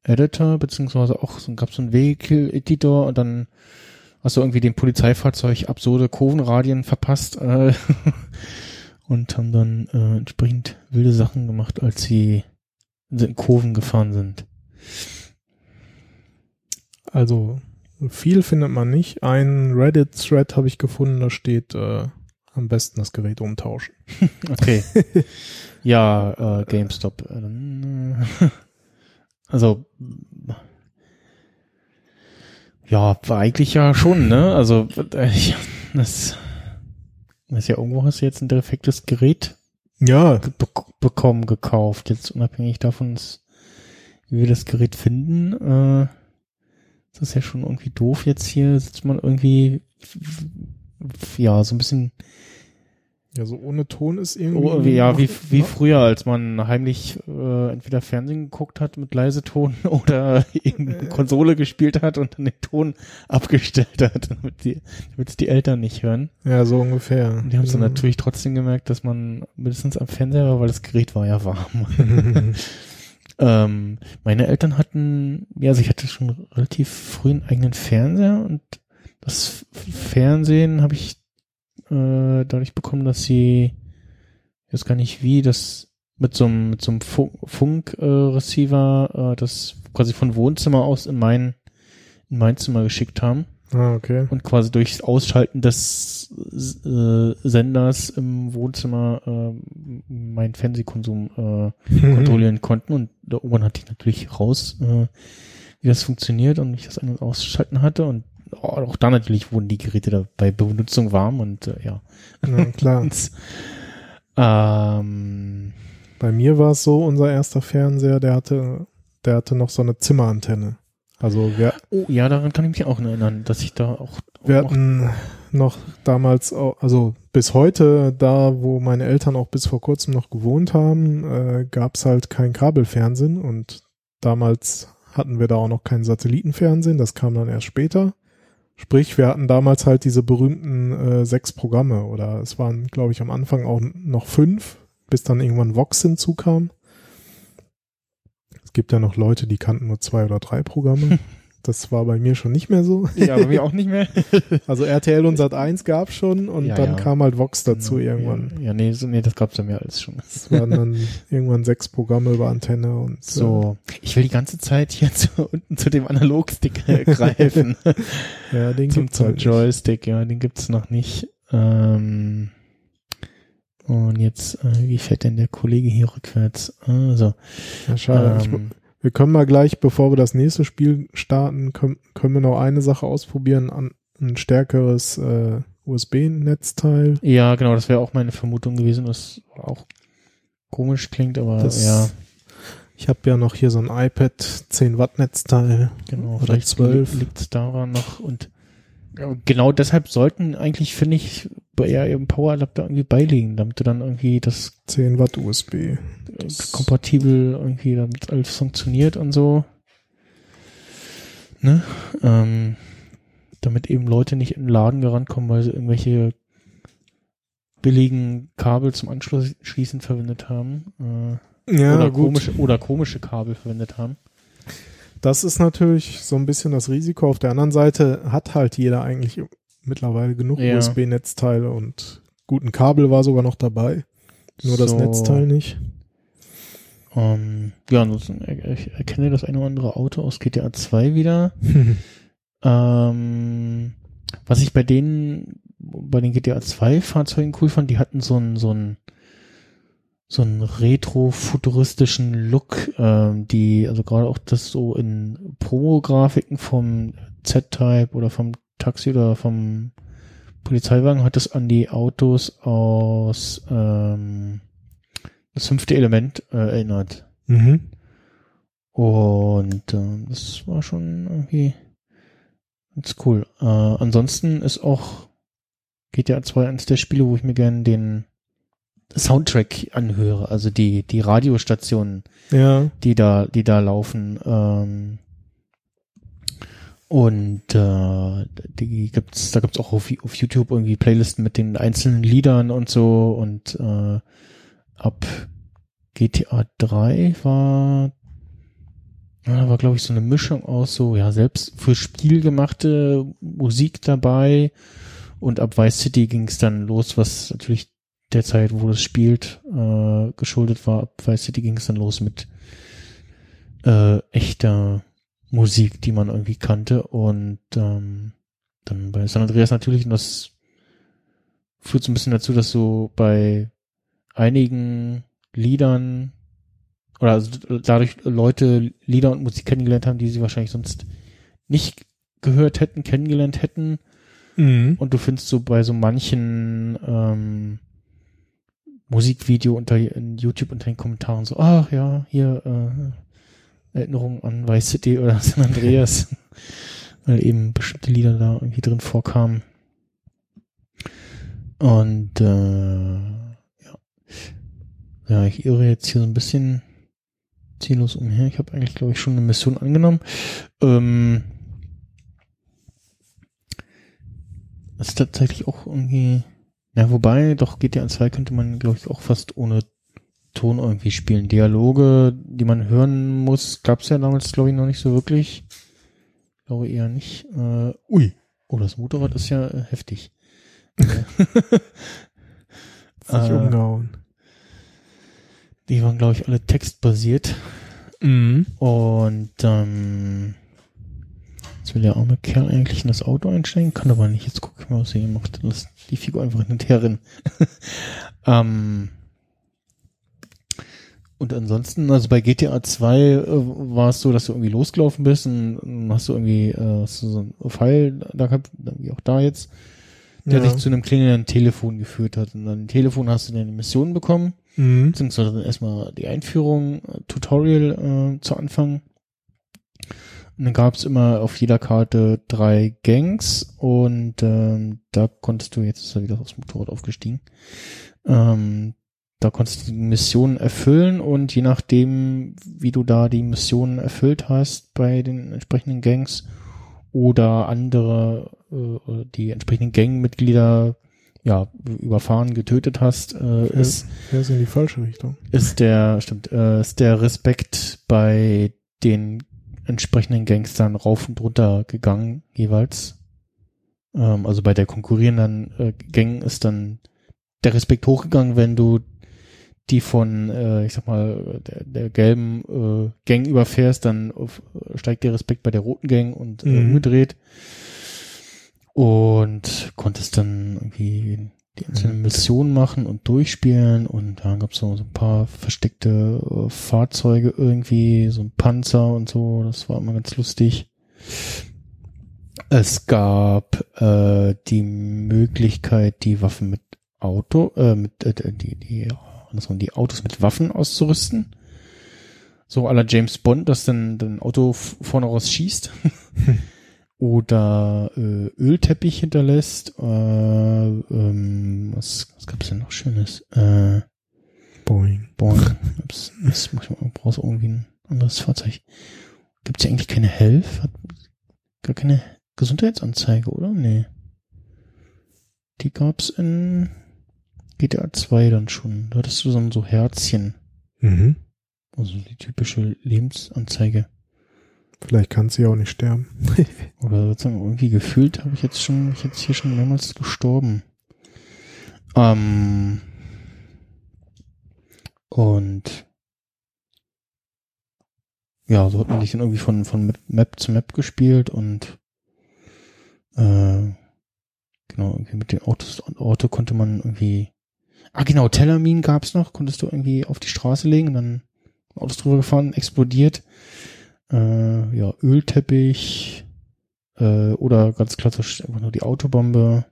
Editor, beziehungsweise auch so, gab so einen Vehicle-Editor und dann hast du irgendwie dem Polizeifahrzeug absurde Kurvenradien verpasst äh, und haben dann äh, entsprechend wilde Sachen gemacht, als sie in Kurven gefahren sind. Also viel findet man nicht. Ein Reddit-Thread habe ich gefunden, da steht äh, am besten das Gerät umtauschen. Okay. ja, äh, GameStop. Also ja, war eigentlich ja schon, ne? Also äh, das, das ja irgendwo hast du jetzt ein defektes Gerät Ja, be bekommen, gekauft. Jetzt unabhängig davon, wie wir das Gerät finden, äh, das ist ja schon irgendwie doof jetzt hier, sitzt man irgendwie ja, so ein bisschen ja, so ohne Ton ist irgendwie. Oh, ja, wie, wie Ja. früher, als man heimlich äh, entweder Fernsehen geguckt hat mit Leiseton oder irgendeine Konsole gespielt hat und dann den Ton abgestellt hat, damit die, damit es die Eltern nicht hören. Ja, so ungefähr. Und die haben es dann natürlich trotzdem gemerkt, dass man mindestens am Fernseher war, weil das Gerät war ja warm. ähm, meine Eltern hatten, ja, also ich hatte schon relativ früh einen eigenen Fernseher und das Fernsehen habe ich äh, dadurch bekommen, dass sie, ich weiß gar nicht wie, das mit so einem, mit so einem Funk-Receiver, Funk, äh, äh, das quasi von Wohnzimmer aus in mein, in mein Zimmer geschickt haben. Ah, okay. und quasi durchs Ausschalten des äh, Senders im Wohnzimmer äh, meinen Fernsehkonsum äh, kontrollieren konnten. Und da oben hatte ich natürlich raus, äh, wie das funktioniert und wie ich das ein- und ausschalten hatte. Und auch da natürlich wurden die Geräte bei Benutzung warm und äh, ja. Ja, klar. Und, ähm, Bei mir war es so, unser erster Fernseher, der hatte, der hatte noch so eine Zimmerantenne. Also wir, oh ja, daran kann ich mich auch erinnern, dass ich da auch, wir auch hatten noch damals, also bis heute, da wo meine Eltern auch bis vor kurzem noch gewohnt haben, äh, gab es halt kein Kabelfernsehen und damals hatten wir da auch noch kein Satellitenfernsehen, das kam dann erst später. Sprich, wir hatten damals halt diese berühmten äh, sechs Programme oder es waren, glaube ich, am Anfang auch noch fünf, bis dann irgendwann Vox hinzukam. Es gibt ja noch Leute, die kannten nur zwei oder drei Programme. Das war bei mir schon nicht mehr so. ja, bei mir auch nicht mehr. Also RTL und Sat 1 gab schon und Ja, dann ja. kam halt Vox dazu ja, irgendwann. Ja, nee, so, nee, das gab's ja mehr als schon. Es waren dann irgendwann sechs Programme über Antenne und So, ich will die ganze Zeit hier zu, unten zu dem Analogstick äh, greifen. äh, ja, den zum gibt's zum halt nicht. Joystick, ja, den gibt's noch nicht. Ähm, und jetzt, äh, wie fährt denn der Kollege hier rückwärts? Also, Ja, schade. Ich, ähm, wir können mal gleich, bevor wir das nächste Spiel starten, können, können wir noch eine Sache ausprobieren, an, ein stärkeres äh, USB-Netzteil. ja, genau, das wäre auch meine Vermutung gewesen, was auch komisch klingt, aber Das- ja, Ich habe ja noch hier so ein iPad 10 Watt Netzteil. genau, oder vielleicht 12. liegt daran noch und genau deshalb sollten eigentlich, finde ich, bei ja, eben Power-Adapter irgendwie beilegen, damit du dann irgendwie das 10 Watt USB. Das kompatibel irgendwie, damit alles funktioniert und so. Ne? Ähm, damit eben Leute nicht in den Laden gerankommen, weil sie irgendwelche billigen Kabel zum Anschließen verwendet haben. Äh, Ja, oder, gut. komische, oder komische Kabel verwendet haben. Das ist natürlich so ein bisschen das Risiko. Auf der anderen Seite hat halt jeder eigentlich mittlerweile genug Ja. USB-Netzteile und guten Kabel war sogar noch dabei. Nur das So. Netzteil nicht. Ähm, ja, ansonsten ich erkenne das eine oder andere Auto aus GTA 2 wieder. Ähm, was ich bei denen, bei den GTA 2 Fahrzeugen cool fand, die hatten so einen, so einen, so einen retro-futuristischen Look, ähm, die, also gerade auch das so in Promo-Grafiken vom Z-Type oder vom Taxi oder vom Polizeiwagen hat es an die Autos aus ähm, das fünfte Element äh, erinnert. mhm. Und ähm, das war schon irgendwie ganz cool. Äh, ansonsten ist auch GTA 2 eines der Spiele, wo ich mir gerne den Soundtrack anhöre, also die, die Radiostationen, Ja, die da, die da laufen. Ähm, und äh, die gibt's, da gibt's auch auf, auf YouTube irgendwie Playlisten mit den einzelnen Liedern und so und äh, ab GTA 3 war, ja, war glaube ich so eine Mischung aus so, ja, selbst für Spiel gemachte Musik dabei und ab Vice City ging es dann los, was natürlich der Zeit, wo das spielt, äh, geschuldet war. Vice City ging es dann los mit äh, echter Musik, die man irgendwie kannte und ähm, dann bei San Andreas natürlich, und das führt so ein bisschen dazu, dass so bei einigen Liedern oder also dadurch Leute Lieder und Musik kennengelernt haben, die sie wahrscheinlich sonst nicht gehört hätten, kennengelernt hätten. Mhm. Und du findest so bei so manchen ähm, Musikvideo unter in YouTube unter den Kommentaren so, ach ja, hier äh, Erinnerung an Vice City oder San Andreas, weil eben bestimmte Lieder da irgendwie drin vorkamen. Und äh, ja. Ja, ich irre jetzt hier so ein bisschen ziellos umher. Ich habe eigentlich, glaube ich, schon eine Mission angenommen. Ähm, das ist tatsächlich auch irgendwie. Ja, wobei, doch GTA 2 könnte man, glaube ich, auch fast ohne Ton irgendwie spielen. Dialoge, die man hören muss, gab es ja damals, glaube ich, noch nicht so wirklich. Glaube eher nicht. Äh, ui. Oh, das Motorrad ist ja äh, heftig. Sich Äh, umgehauen. Die waren, glaube ich, alle textbasiert. Mhm. Und ähm, jetzt will der arme Kerl eigentlich in das Auto einsteigen, kann aber nicht. Jetzt gucke ich mal, was er hier macht. Lass die Figur einfach hin und her rennen. ähm, und ansonsten, also bei GTA 2 äh, war es so, dass du irgendwie losgelaufen bist und, und hast du irgendwie äh, hast du so einen Pfeil da gehabt, wie auch da jetzt, der Ja. dich zu einem klingelnden Telefon geführt hat. Und dann Telefon hast du deine Mission bekommen Mhm. beziehungsweise erstmal die Einführung, äh, Tutorial äh, zu Anfang. Und dann gab es immer auf jeder Karte drei Gangs und ähm, da konntest du, jetzt ist er wieder aufs Motorrad aufgestiegen, ähm, da konntest du die Missionen erfüllen und je nachdem, wie du da die Missionen erfüllt hast bei den entsprechenden Gangs oder andere, äh, die entsprechenden Gangmitglieder ja, überfahren, getötet hast, äh, ist Der ist in die falsche Richtung. ist der, stimmt, äh, ist der Respekt bei den entsprechenden Gangstern rauf und runter gegangen, jeweils. Ähm, also bei der konkurrierenden äh, Gang ist dann der Respekt hochgegangen, wenn du die von, äh, ich sag mal, der, der gelben äh, Gang überfährst, dann auf, steigt der Respekt bei der roten Gang und äh, Mhm. umgedreht. Und konntest dann irgendwie die einzelnen Missionen machen und durchspielen und da gab's so, so ein paar versteckte äh, Fahrzeuge irgendwie, so ein Panzer und so, das war immer ganz lustig. Es gab äh, die Möglichkeit, die Waffen mit Auto, äh, mit äh, die, die, andersrum, die Autos mit Waffen auszurüsten. So aller James Bond, dass dann ein Auto vorne raus schießt. Oder äh, Ölteppich hinterlässt. Äh, ähm, was, was gab's denn noch Schönes? Äh, Boing. boah, ups, das muss man brauchst irgendwie ein anderes Fahrzeug. Gibt's ja eigentlich keine Health? Hat gar keine Gesundheitsanzeige, oder? Nee. Die gab's in GTA 2 dann schon. Da hattest du so, so Herzchen. Mhm. Also die typische Lebensanzeige. Vielleicht kann sie auch nicht sterben. Oder sozusagen irgendwie gefühlt habe ich jetzt schon, ich jetzt hier schon mehrmals gestorben. Ähm, und ja, so hat man sich dann irgendwie von, von Map- Map zu Map gespielt und äh, genau, irgendwie mit den Autos, Auto konnte man irgendwie Ah genau, Telamin gab's noch, konntest du irgendwie auf die Straße legen und dann Autos drüber gefahren, explodiert. Äh, ja, Ölteppich äh, oder ganz klassisch einfach nur die Autobombe.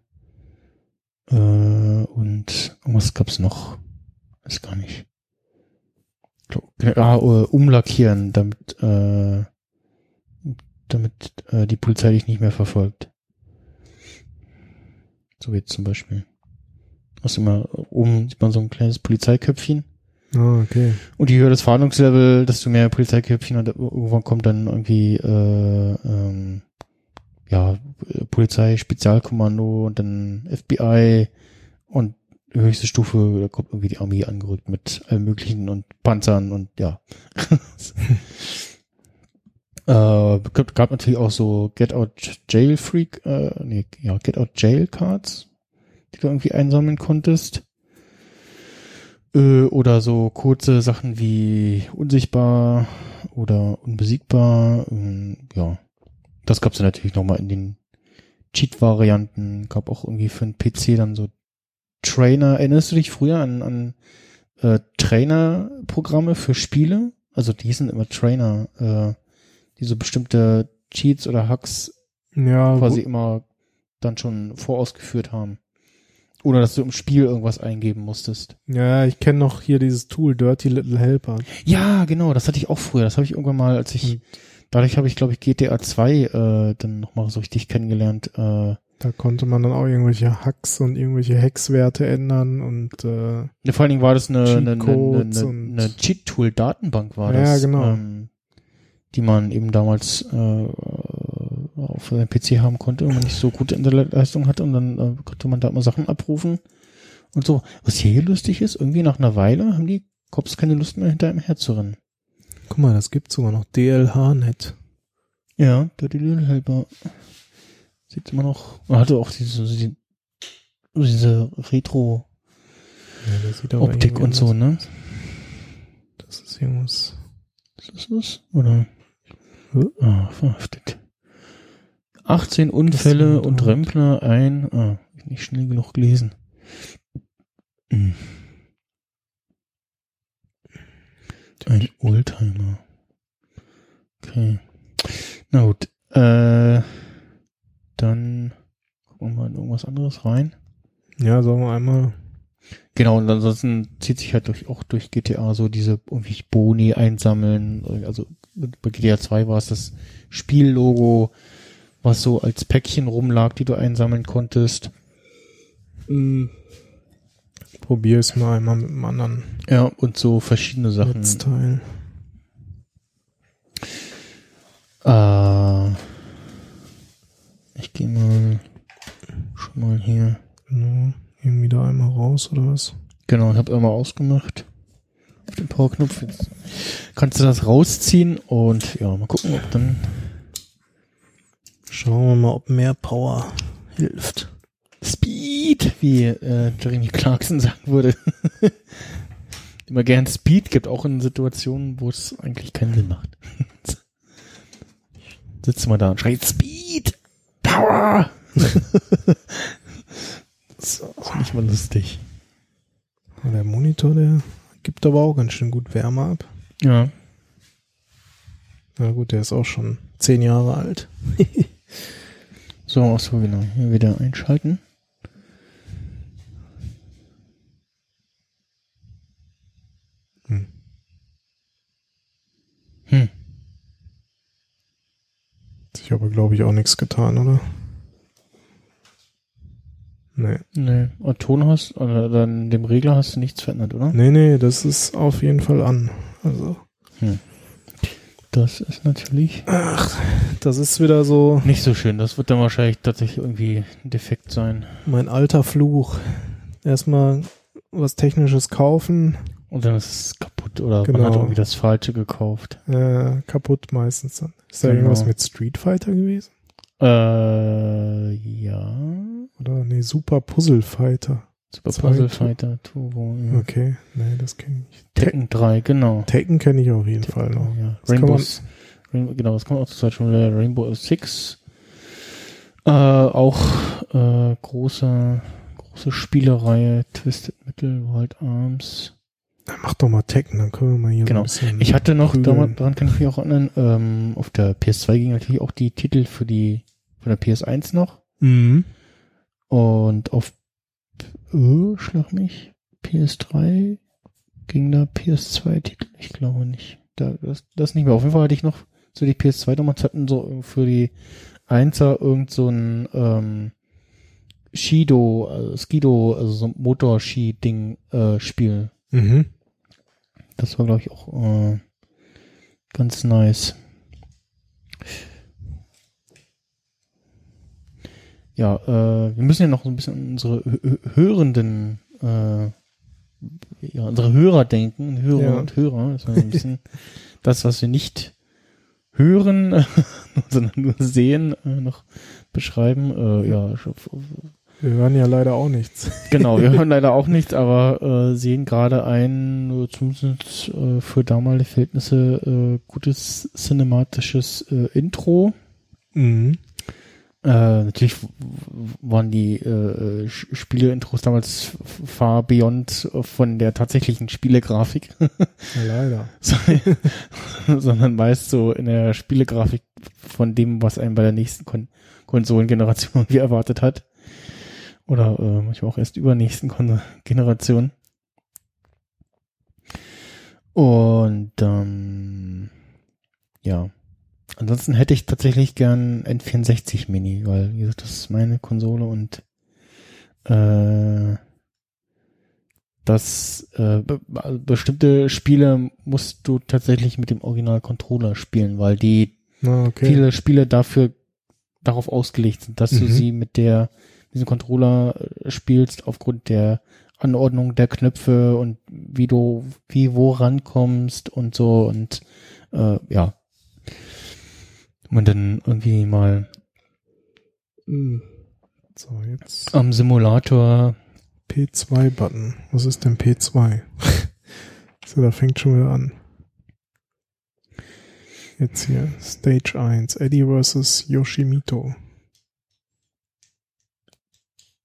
Äh, und irgendwas gab's noch. Weiß gar nicht. Glaub- Ah, äh, umlackieren, damit, äh, damit äh, die Polizei dich nicht mehr verfolgt. So jetzt zum Beispiel. Hast du immer oben sieht man so ein kleines Polizeiköpfchen. Ah, okay. Und je höher das Fahndungslevel, desto mehr Polizeiköpfchen und irgendwann kommt dann irgendwie äh, ähm, ja Polizei, Spezialkommando und dann FBI und höchste Stufe, da kommt irgendwie die Armee angerückt mit allem möglichen und Panzern und ja. äh, gab, gab natürlich auch so Get Out Jail Freak, äh, nee, ja, Get Out Jail Cards, die du irgendwie einsammeln konntest. Äh, oder so kurze Sachen wie unsichtbar oder unbesiegbar. Ähm, ja, das gab's dann natürlich nochmal in den Cheat-Varianten. Gab auch irgendwie für den PC dann so Trainer. Erinnerst du dich früher an, an äh, Trainer-Programme für Spiele? Also die hießen immer Trainer, äh, die so bestimmte Cheats oder Hacks Ja, quasi immer dann schon vorausgeführt haben. Oder dass du im Spiel irgendwas eingeben musstest. ja, ich kenne noch hier dieses Tool Dirty Little Helper. Ja, genau, das hatte ich auch früher. Das habe ich irgendwann mal, als ich, Und dadurch habe ich, glaube ich, GTA 2 äh, dann nochmal so richtig kennengelernt. Äh, da konnte man dann auch irgendwelche Hacks und irgendwelche Hexwerte ändern und äh, Ja, vor allen Dingen war das eine, eine, eine, eine, eine Cheat-Tool-Datenbank war Ja, das. genau. Ähm, die man eben damals äh, auf seinem PC haben konnte, wenn man nicht so gute Internetleistung hatte und dann äh, konnte man da immer Sachen abrufen und so. Was hier lustig ist, irgendwie nach einer Weile haben die Cops keine Lust mehr hinter einem herzurennen. guck mal, das gibt sogar noch DLH-Net. Ja, Dirty Little Helper. Sieht immer noch, man hatte auch diese, diese, diese Retro-Optik Ja, irgendwie und so, ne? Das ist irgendwas. Ist das das? Oder? Hä? Ah, verhaftet. 18 Unfälle und. Rempler ein. Ah, nicht schnell genug gelesen. Hm. Ein Oldtimer. Okay. Na gut. Äh, dann gucken wir mal in irgendwas anderes rein. Ja, sagen wir einmal. Genau, und ansonsten zieht sich halt durch, auch durch GTA so diese irgendwie Boni einsammeln. Also bei GTA 2 war es das Spiellogo, was so als Päckchen rumlag, die du einsammeln konntest. Probier es mal einmal mit dem anderen Ja, und so verschiedene Sachen. Netzteil. Äh, ich gehe mal schon mal hier. Genau. Irgendwie da einmal raus oder was? Genau, ich habe immer ausgemacht. Auf den Powerknopf. Jetzt kannst du das rausziehen und ja, mal gucken, ob dann Schauen wir mal, ob mehr Power hilft. Speed, wie äh, Jeremy Clarkson sagen würde. Immer gern Speed gibt, auch in Situationen, wo es eigentlich keinen Sinn macht. Sitzt mal da und schreit Speed! Power! Das ist nicht mal lustig. Der Monitor, der gibt aber auch ganz schön gut Wärme ab. Ja. Na gut, der ist auch schon zehn Jahre alt. So, ach so, genau. Hier wieder einschalten. Hm. Hm. Hat sich aber, glaube ich, auch nichts getan, oder? Nee. Nee, und Ton hast, oder dann dem Regler hast du nichts verändert, oder? Nee, nee, das ist auf jeden Fall an. Also, Das ist natürlich ach, das ist wieder so nicht so schön. Das wird dann wahrscheinlich tatsächlich irgendwie ein Defekt sein. mein alter Fluch. Erstmal was Technisches kaufen, Und dann ist es kaputt oder man Genau. hat irgendwie das Falsche gekauft. äh, kaputt meistens dann. Ist da Genau. irgendwas mit Street Fighter gewesen? Äh, ja. Oder nee, Super Puzzle Fighter. Super Zwei- Puzzle Fighter Turbo. Ja. Okay, nee, das kenne ich. Tekken 3, genau. Tekken kenne ich auf jeden Fall noch. Ja. Rainbow, Rainbow, genau, das kommt auch zur Zeit schon wieder. Rainbow Six. Äh, auch äh, große, große Spielereihe. Twisted Metal, Wild Arms. Dann mach doch mal Tekken, dann können wir mal hier Genau. Ich hatte noch, damals, daran kann ich mich auch erinnern, ähm, auf der PS2 ging natürlich auch die Titel für die, von der PS1 noch. Mhm. Und auf, äh, schlag mich, PS3 ging da PS2-Titel? Ich glaube nicht. Da, das, das nicht mehr. Auf jeden Fall hatte ich noch, so die PS2 damals hatten so für die Einser irgend so ein, ähm, Shido, also Skido, also so ein Motorski-Ding, äh, Spiel. Mhm. Das war, glaube ich, auch äh, ganz nice. Ja, äh, wir müssen ja noch so ein bisschen an unsere Hö- Hö- Hörenden äh, ja, unsere Hörer denken, Hörer Ja. und Hörer. Das war ein bisschen das, was wir nicht hören, sondern nur sehen, äh, noch beschreiben. Äh, ja, Wir hören ja leider auch nichts. genau, wir hören leider auch nichts, aber äh, sehen gerade ein, zumindest äh, für damalige Verhältnisse, äh, gutes cinematisches äh, Intro. Mhm. Äh, natürlich waren die äh, Sch- Spiele-Intros damals far beyond äh, von der tatsächlichen Spielegrafik, leider. So- sondern meist so in der Spielegrafik von dem, was einem bei der nächsten Kon Konsolengeneration irgendwie erwartet hat. Oder äh, manchmal auch erst übernächsten Kon Generation. Und ähm, ja. Ansonsten hätte ich tatsächlich gern N64 Mini, weil, wie gesagt, das ist meine Konsole und äh, das äh, be also bestimmte Spiele musst du tatsächlich mit dem Original-Controller spielen, weil die Na, okay. viele Spiele dafür darauf ausgelegt sind, dass du Mhm. sie mit der diesem Controller äh, spielst aufgrund der Anordnung der Knöpfe und wie du wie wo rankommst und so und äh, ja man dann irgendwie mal Mhm. So, jetzt am Simulator P2-Button. Was ist denn P2? so, da fängt schon wieder an. Jetzt hier, Stage 1, Eddie vs. Yoshimito.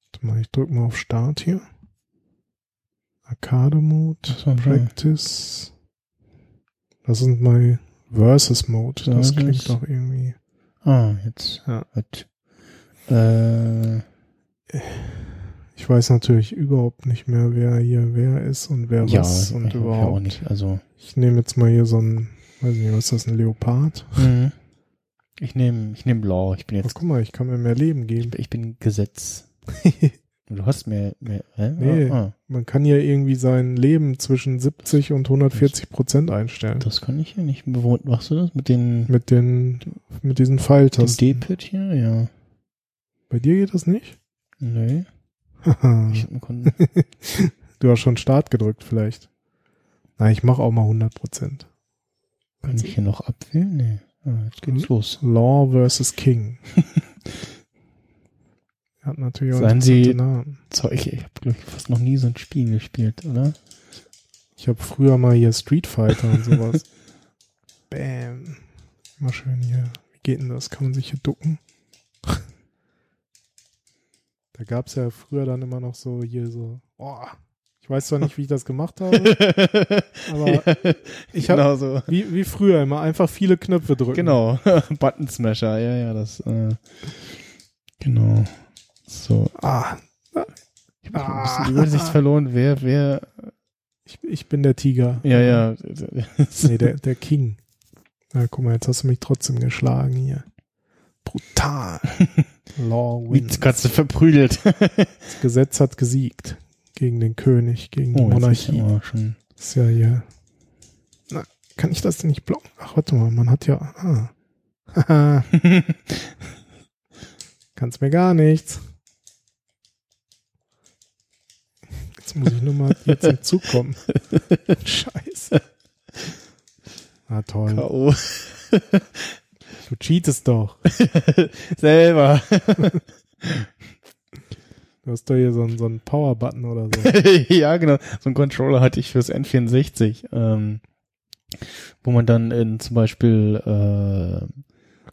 Warte mal, ich drück mal auf Start hier. Arcade Mode. Practice. Das sind my Versus Mode. Das Versus. klingt doch irgendwie. ah jetzt Ja. Gut. Äh, Ich weiß natürlich überhaupt nicht mehr, wer hier wer ist und wer ja, was und ich, ich überhaupt. auch nicht. Also Ich nehme jetzt mal hier so ein, weiß nicht, was ist das, ein Leopard? mhm. ich nehme ich nehme Blau. Ich bin Oh, jetzt guck mal, ich kann mir mehr Leben geben. ich, ich bin Gesetz. Du hast mehr mehr. Hä? Nee. Ah, ah, Man kann hier irgendwie sein Leben zwischen 70 und 140 Prozent einstellen. das kann ich hier nicht. Wo machst du das mit den Mit den, mit diesen dem Pfeiltasten. D-Pad hier? Ja. Bei dir geht das nicht? Nee. Ich hab Kunden. du hast schon Start gedrückt vielleicht. Na, ich mache auch mal 100 Prozent. Kann ich hier noch abwählen? Nee. Ah, jetzt geht's Mhm. los. Law versus King. Hat natürlich auch Seien Sie- Namen. So, ich, ich habe glaube ich fast noch nie so ein Spiel gespielt, oder? Ich habe früher mal hier Street Fighter und sowas. Bam. Mal schön hier. Wie geht denn das? Kann man sich hier ducken? Da gab's ja früher dann immer noch so hier so. Oh, ich weiß zwar nicht, wie ich das gemacht habe, aber ich hab- genau so. wie, wie früher immer einfach viele Knöpfe drücken. Genau, Button Smasher, ja, ja, das, äh, genau. So, Ah, ich habe ein bisschen Ah. die Übersicht verloren, wer, wer, ich, ich bin der Tiger. ja, ja. Nee, der, der King. Na, guck mal, jetzt hast du mich trotzdem geschlagen hier. Brutal. Law wins. Mietskatze verprügelt. Das Gesetz hat gesiegt. Gegen den König, gegen die Oh, jetzt ist Monarchie. ist ja hier. Na, kann ich das denn nicht blocken? Ach, warte mal, man hat ja. Ah. Haha, kannst mir gar nichts. Jetzt muss ich nur mal jetzt hinzukommen. Scheiße. Ah, toll. K.O. Du cheatest doch. Selber. Du hast doch hier so einen, so einen Power-Button oder so. ja, genau. So einen Controller hatte ich fürs N64, ähm, wo man dann in zum Beispiel, äh,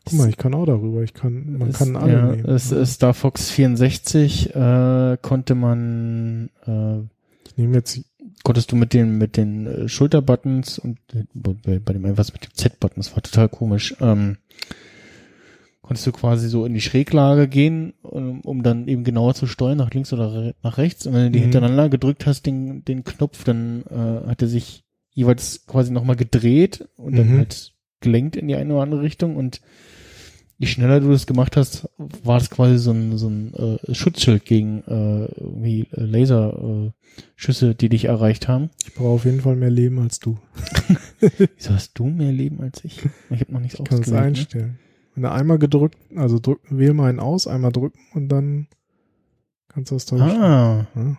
Guck mal, ich kann auch darüber. Ich kann, man es- kann alle ja, nehmen. Es, es Star Fox 64 äh, konnte man äh, ich nehme jetzt konntest du mit den mit den äh, Schulterbuttons und äh, bei, bei dem was mit dem Z-Button, das war total komisch. Ähm, konntest du quasi so in die Schräglage gehen, um, um dann eben genauer zu steuern, nach links oder nach rechts. Und wenn du die Mhm. hintereinander gedrückt hast, den, den Knopf, dann äh, hat er sich jeweils quasi nochmal gedreht und dann Mhm. halt gelenkt in die eine oder andere Richtung. Und je schneller du das gemacht hast, war das quasi so ein, so ein äh, Schutzschild gegen äh, irgendwie äh, Laserschüsse, äh, Schüsse, die dich erreicht haben. Ich brauche auf jeden Fall mehr Leben als du. Wieso hast du mehr Leben als ich? Ich habe noch nichts Ich kann es. Ne? einstellen. Wenn du einmal gedrückt, also drück, wähl mal einen aus, einmal drücken und dann kannst du das doch Ah, ja?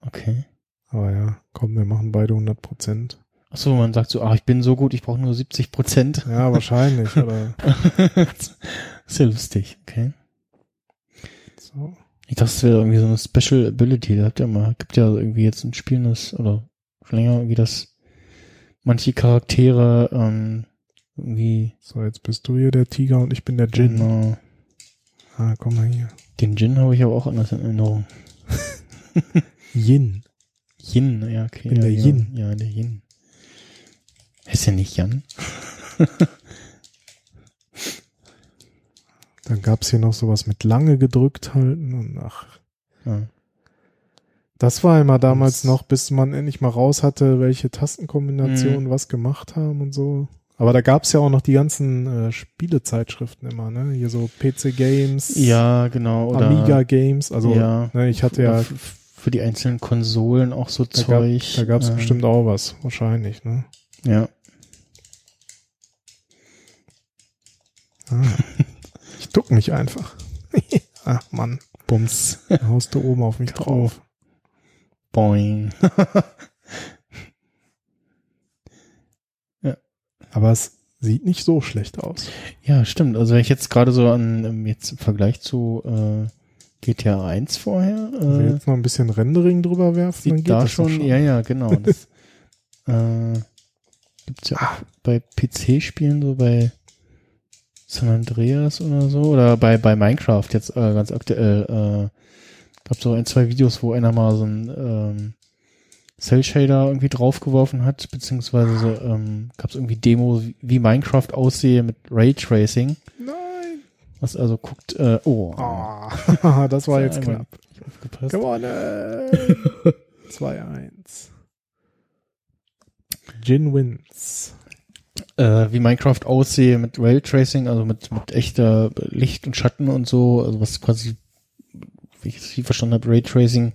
Okay. Aber ja, komm, wir machen beide 100 Prozent. Achso, man sagt so, ach, ich bin so gut, ich brauche nur 70 Prozent. Ja, wahrscheinlich, oder? ist ja lustig, okay. So. Ich dachte, es wäre irgendwie so eine Special Ability. Da habt ihr mal, gibt ja irgendwie jetzt ein Spiel, das, oder schon länger irgendwie das, manche Charaktere, ähm, irgendwie, So, jetzt bist du hier der Tiger und ich bin der Djinn. genau. Ah, komm mal hier. Den Jin habe ich aber auch anders in Erinnerung. Yin. Yin, ja, okay. bin ja, der ja, Yin. Ja, der Yin. Ist ja nicht Jan? Dann gab's hier noch sowas mit lange gedrückt halten und ach. Ja. Das war immer damals Das- noch, bis man endlich mal raus hatte, welche Tastenkombinationen Mhm. was gemacht haben und so. Aber da gab's ja auch noch die ganzen äh, Spielezeitschriften immer, ne? Hier so PC Games, ja, genau. Oder, Amiga Games. Also ja. ne, ich hatte ja, für die einzelnen Konsolen auch so da, gab, Zeug. da gab's ähm, bestimmt auch was, wahrscheinlich, ne? Ja. Ich duck mich einfach. Ach Mann, Bums. da haust du oben auf mich drauf. Boing. Aber es sieht nicht so schlecht aus. Ja, stimmt. Also wenn ich jetzt gerade so an, ähm, jetzt im Vergleich zu äh, GTA 1 vorher, Wenn wir äh, jetzt noch ein bisschen Rendering drüber werfen, dann sieht geht da das doch schon, ja, ja, genau. Das, äh, gibt's ja auch bei PC-Spielen so bei San Andreas oder so oder bei bei Minecraft jetzt äh, ganz aktuell äh, gab so ein zwei Videos, wo einer mal so ein ähm, Cell Shader irgendwie draufgeworfen hat, beziehungsweise so, ähm, gab es irgendwie Demo, wie- Minecraft aussehe mit Raytracing. Nein. Was also guckt, äh, oh, Ah, das war jetzt knapp. aufgepasst. Gewonnen. 2-1. Jin wins. Äh, wie Minecraft aussehe mit Raytracing, also mit, mit echter Licht und Schatten und so, also was quasi, wie ich es viel verstanden habe, Raytracing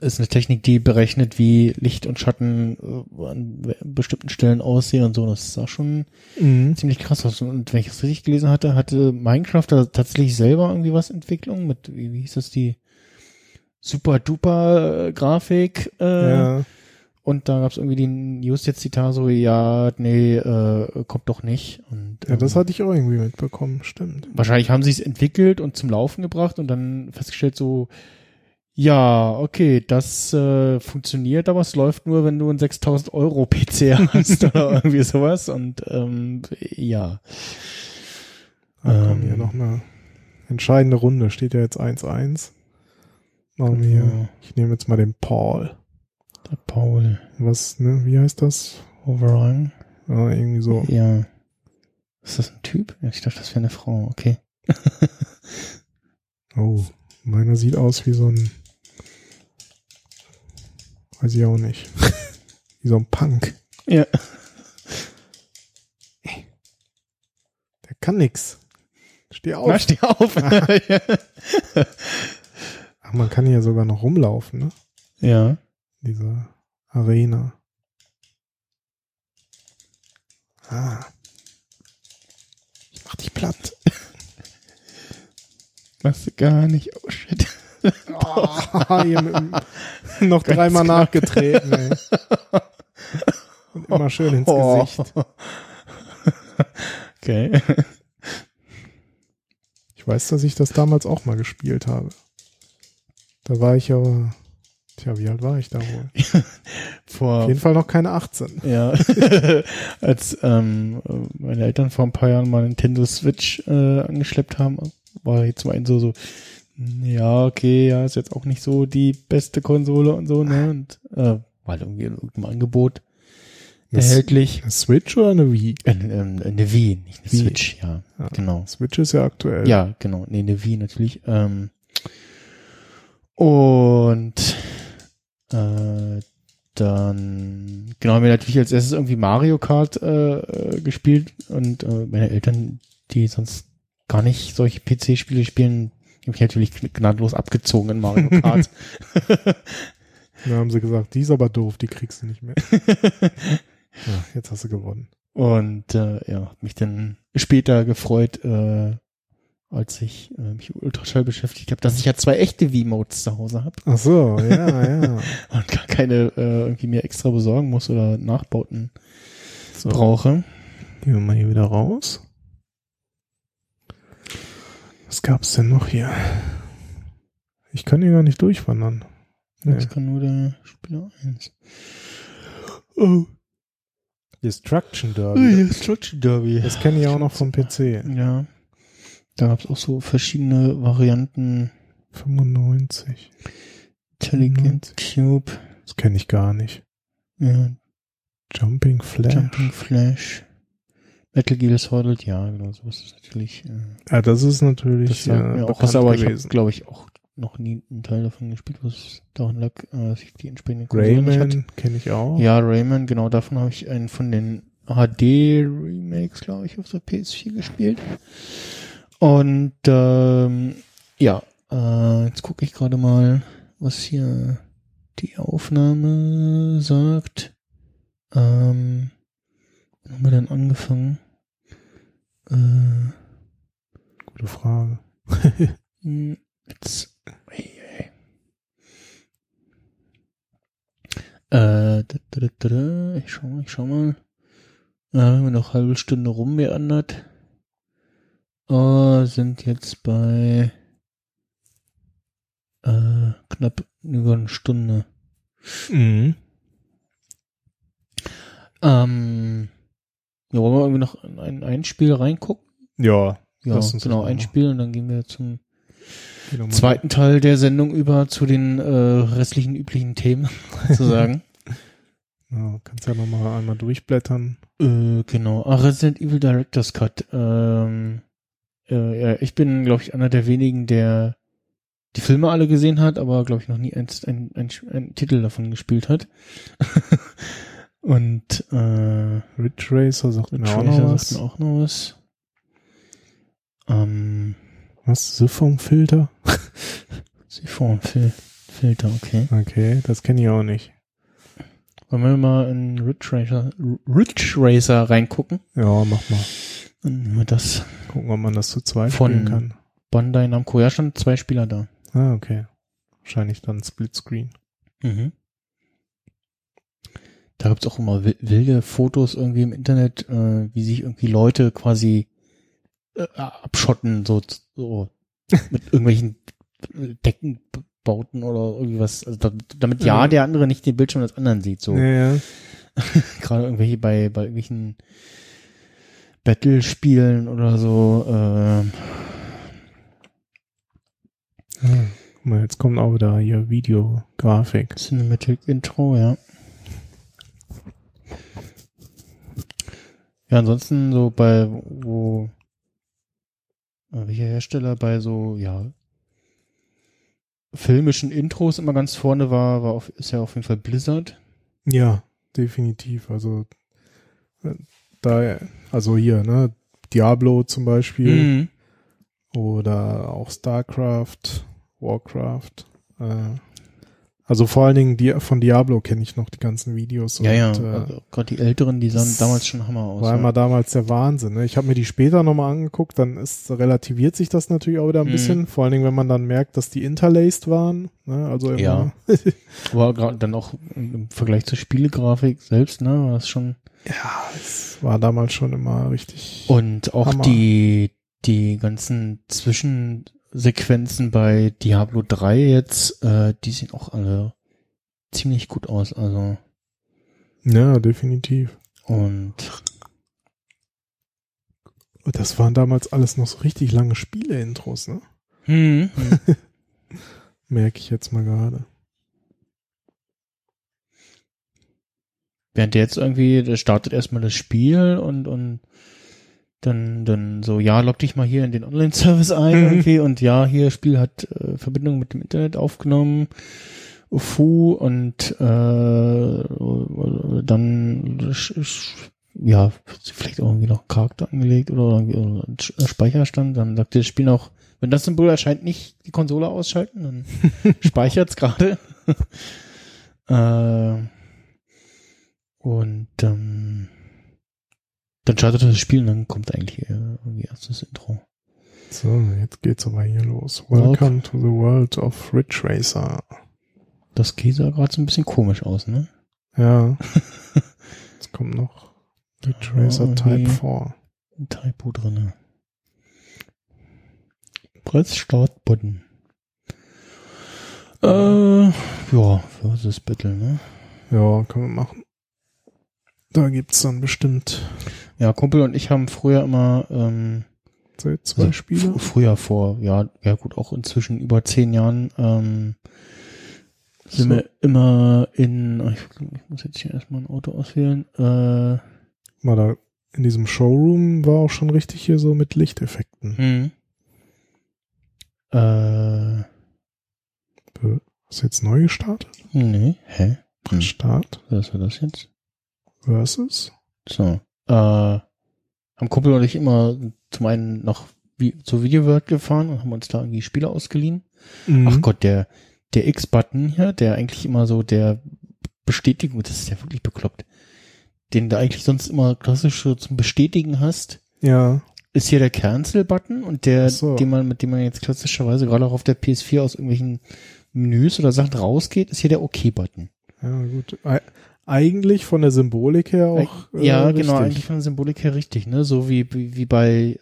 ist eine Technik, die berechnet, wie Licht und Schatten äh, an bestimmten Stellen aussehen und so. Das sah schon Mhm. ziemlich krass aus. Und wenn ich es richtig gelesen hatte, hatte Minecraft da tatsächlich selber irgendwie was Entwicklung mit, wie, wie hieß das, die super duper Grafik äh, Ja. Und da gab es irgendwie die News jetzt Zitat so, ja, nee, äh, kommt doch nicht. Und, ja, das ähm, hatte ich auch irgendwie mitbekommen, stimmt. wahrscheinlich haben sie es entwickelt und zum Laufen gebracht und dann festgestellt so, ja, okay, das äh, funktioniert, aber es läuft nur, wenn du einen 6000 Euro PC hast oder irgendwie sowas und ähm, ja. Da kommen Ähm. hier noch eine entscheidende Runde. Steht ja jetzt 1-1. Machen wir Genau. Ich nehme jetzt mal den Paul. Der Paul Was, ne, wie heißt das? Overrang. Ah, irgendwie so. Ja. Ist das ein Typ? Ja, Ich dachte, das wäre eine Frau. Okay. Oh, meiner sieht aus wie so ein, weiß ich auch nicht, wie so ein Punk. Ja. Der kann nix. Steh auf. Na, steh auf. Ach, man kann hier sogar noch rumlaufen, ne? ja. Diese Arena. Ah. Ich mach dich platt. Machst du gar nicht. Oh shit. Oh, hier mit noch dreimal nachgetreten, ey. Und immer schön ins Oh. Gesicht. Okay. Ich weiß, dass ich das damals auch mal gespielt habe. Da war ich aber, tja, wie alt war ich da wohl? Vor Auf jeden Fall noch keine 18. Ja, als ähm, meine Eltern vor ein paar Jahren mal Nintendo Switch äh, angeschleppt haben, war jetzt mal ein so so, ja, okay, ja, ist jetzt auch nicht so die beste Konsole und so, ne? Und äh, war halt irgendwie in irgendeinem Angebot Das- erhältlich. Eine Switch oder eine Wii? Äh, ähm, eine Wii, nicht eine Wii. Switch, ja, Ja. genau. Switch ist ja aktuell. Ja, genau. Nee, eine Wii natürlich. Ähm, und äh, dann genau haben wir natürlich als erstes irgendwie Mario Kart äh, äh, gespielt und äh, meine Eltern, die sonst gar nicht solche PC-Spiele spielen, die mich natürlich gnadenlos abgezogen in Mario Kart. Da haben sie gesagt, die ist aber doof, die kriegst du nicht mehr. ja, jetzt hast du gewonnen. und äh, ja, mich dann später gefreut, äh, als ich äh, mich mit Ultraschall beschäftigt habe, dass ich ja zwei echte V-Modes zu Hause habe Ach so, ja, ja. und gar keine äh, irgendwie mir extra besorgen muss oder Nachbauten So, brauche. gehen wir mal hier wieder raus. Was gab's denn noch hier? Ich kann hier gar nicht durchwandern. Nee. Das kann nur der Spieler 1. Oh, Destruction oh Derby. Destruction Derby. Das kenne ich auch noch vom PC. Ja. Da gab es auch so verschiedene Varianten. 95. Intelligent Cube, Das kenne ich gar nicht. ja, Jumping Flash. Jumping Flash, Metal Gear Solid, ja, genau, sowas ist natürlich. Äh, Ja, das ist natürlich das sagt äh, auch was, aber ich habe, gewesen. glaube ich, auch noch nie einen Teil davon gespielt, was daran lag, äh, dass ich die nicht hatte. Rayman kenne ich auch. Ja, Rayman, genau davon habe ich einen von den HD-Remakes, glaube ich, auf der PS4 gespielt. Und ähm, ja, äh, jetzt gucke ich gerade mal, was hier die Aufnahme sagt. Ähm, wann haben wir denn angefangen? Äh, Gute Frage. hm, jetzt. Ei, ei. Äh, da, da, da, da, da. ich schau mal, ich schau mal. Äh, haben wir noch eine halbe Stunde rummeandert. Äh, sind jetzt bei äh, knapp über eine Stunde. Mhm. Ähm, ja, wollen wir irgendwie noch in ein, ein Spiel reingucken? Ja. Ja, Lass uns das genau, ein. Spiel und dann gehen wir zum zweiten Teil der Sendung über zu den äh, restlichen üblichen Themen sozusagen. Ja, kannst ja nochmal einmal durchblättern. äh, genau. Ah, Resident Evil Director's Cut. Ähm, äh, ja, ich bin, glaube ich, einer der wenigen, der die Filme alle gesehen hat, aber glaube ich noch nie ein, ein, ein, ein Titel davon gespielt hat. Und äh, Ridge Racer sagt mir auch Tracer noch sagt was. mir auch noch was. Ähm, Was? Siphon-Filter? Siphon-Fil Filter, okay. Okay, das kenne ich auch nicht. Wollen wir mal in Ridge Racer, Ridge Racer reingucken? Ja, mach mal. Dann nehmen wir das. Gucken, ob man das zu zweit Von- spielen kann. Bandai Namco, ja, schon zwei Spieler da. Ah, okay. Wahrscheinlich dann Splitscreen. Mhm. Da gibt's auch immer wi- wilde Fotos irgendwie im Internet, äh, wie sich irgendwie Leute quasi äh, abschotten, so, so mit irgendwelchen Deckenbauten oder irgendwas. Also da, damit ja Ja. der andere nicht den Bildschirm des anderen sieht. So Ja, ja. gerade irgendwelche bei, bei irgendwelchen Battle-Spielen oder so. Ah, guck mal, jetzt kommt auch wieder hier Videografik. Cinematic Intro, ja. Ja, ansonsten so bei, wo, äh, welcher Hersteller bei so, ja, filmischen Intros immer ganz vorne war, war auf, ist ja auf jeden Fall Blizzard. Ja, definitiv. Also äh, da, also hier, ne, Diablo zum Beispiel Mhm. oder auch StarCraft, Warcraft. Äh, also vor allen Dingen die, von Diablo kenne ich noch die ganzen Videos. Ja, ja, und, äh, also gerade die Älteren, die sahen damals schon Hammer aus. war ja. immer damals der Wahnsinn. Ne? Ich habe mir die später nochmal angeguckt, dann ist relativiert sich das natürlich auch wieder ein Mhm. bisschen. Vor allen Dingen, wenn man dann merkt, dass die interlaced waren. Ne? Also immer, Ja. Gerade dann auch im Vergleich zur Spielegrafik selbst, ne, war das schon ja, es war damals schon immer richtig. Und auch Hammer. die, die ganzen Zwischensequenzen bei Diablo 3 jetzt, äh, die sehen auch alle ziemlich gut aus. Also, Ja, definitiv. und das waren damals alles noch so richtig lange Spiele-Intros, ne? hm, Merke ich jetzt mal gerade. Während der jetzt irgendwie, der startet erstmal das Spiel und, und dann, dann so, ja, log dich mal hier in den Online-Service ein Mhm. irgendwie und ja, hier Spiel hat äh, Verbindung mit dem Internet aufgenommen. Ufu und äh, dann ja, vielleicht auch irgendwie noch Charakter angelegt oder einen Sch- Speicherstand, dann sagt das Spiel noch, wenn das Symbol erscheint, nicht die Konsole ausschalten, dann speichert's gerade. äh, und ähm, dann startet das Spiel und dann kommt eigentlich äh, irgendwie erst das Intro. So, jetzt geht's aber hier los. Welcome to the world of Ridge Racer. Das geht sah gerade so ein bisschen komisch aus, ne? Ja. Jetzt kommt noch Ridge Racer Ja, Type irgendwie. 4. Ein Typo drinne. Press Start Button. Äh, ja, Versus Battle, ne? Ja, können wir machen. Da gibt's dann bestimmt Ja, Kumpel und ich haben früher immer, ähm, seit zwei also Spiele. fr- Früher vor, ja, ja gut, auch inzwischen über zehn Jahren, ähm, sind So. wir immer in, ich, ich muss jetzt hier erstmal ein Auto auswählen, äh, Mal da in diesem Showroom war auch schon richtig hier so mit Lichteffekten. hm. Äh, Hast du jetzt neu gestartet? nee, hä? Hm. Start Was war das jetzt? Versus? So, äh, haben Kumpel und ich immer zum einen noch wie, zur Videoworld gefahren und haben uns da irgendwie Spiele ausgeliehen. Mhm. Ach Gott, der, der X-Button hier, der eigentlich immer so der Bestätigung, das ist ja wirklich bekloppt, den du eigentlich sonst immer klassisch so zum Bestätigen hast, Ja, ist hier der Cancel-Button und der, so. den man, mit dem man jetzt klassischerweise gerade auch auf der PS4 aus irgendwelchen Menüs oder Sachen rausgeht, ist hier der OK-Button. ja, gut. Ei- eigentlich von der Symbolik her auch. äh, ja, richtig. genau, eigentlich von der Symbolik her richtig, ne? So wie, wie, bei,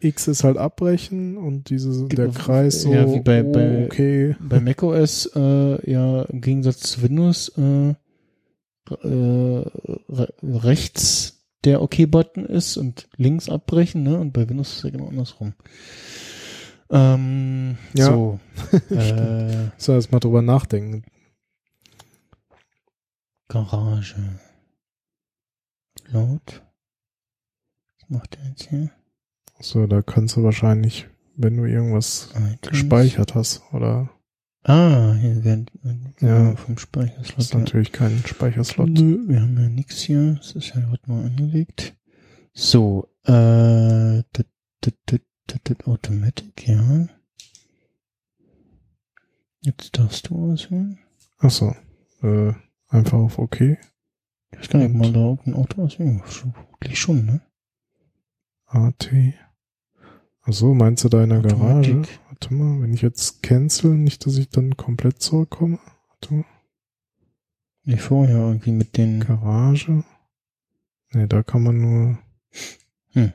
äh, X ist halt abbrechen und diese, der Genau, Kreis so, ja, wie bei- oh, bei- okay. bei macOS äh, ja im Gegensatz zu Windows äh, äh, re rechts der OK-Button ist und links abbrechen, ne? Und bei Windows ist ja genau andersrum. Ähm, Ja. So. äh, So, erst mal drüber nachdenken. Garage. Laut. Was macht der jetzt hier? So, da kannst du wahrscheinlich, wenn du irgendwas iTunes. gespeichert hast, oder Ah, hier werden Ja. vom Speicherslot. ist natürlich kein Speicherslot. Nö, wir haben ja nichts hier. Das ist ja gerade mal angelegt. So, äh, dit, dit, dit, dit, Automatic, ja. Jetzt darfst du auswählen. Ach so, äh, einfach auf OK. Ich weiß gar nicht, man da auch ein Auto auswählen Schon- Wirklich schon, ne? AT. Ach so, meinst du da in der Garage? Automatik. Warte mal, wenn ich jetzt cancel, nicht, dass ich dann komplett zurückkomme. Warte mal. Nee, vorher irgendwie mit den, Garage. Nee, da kann man nur. Hm.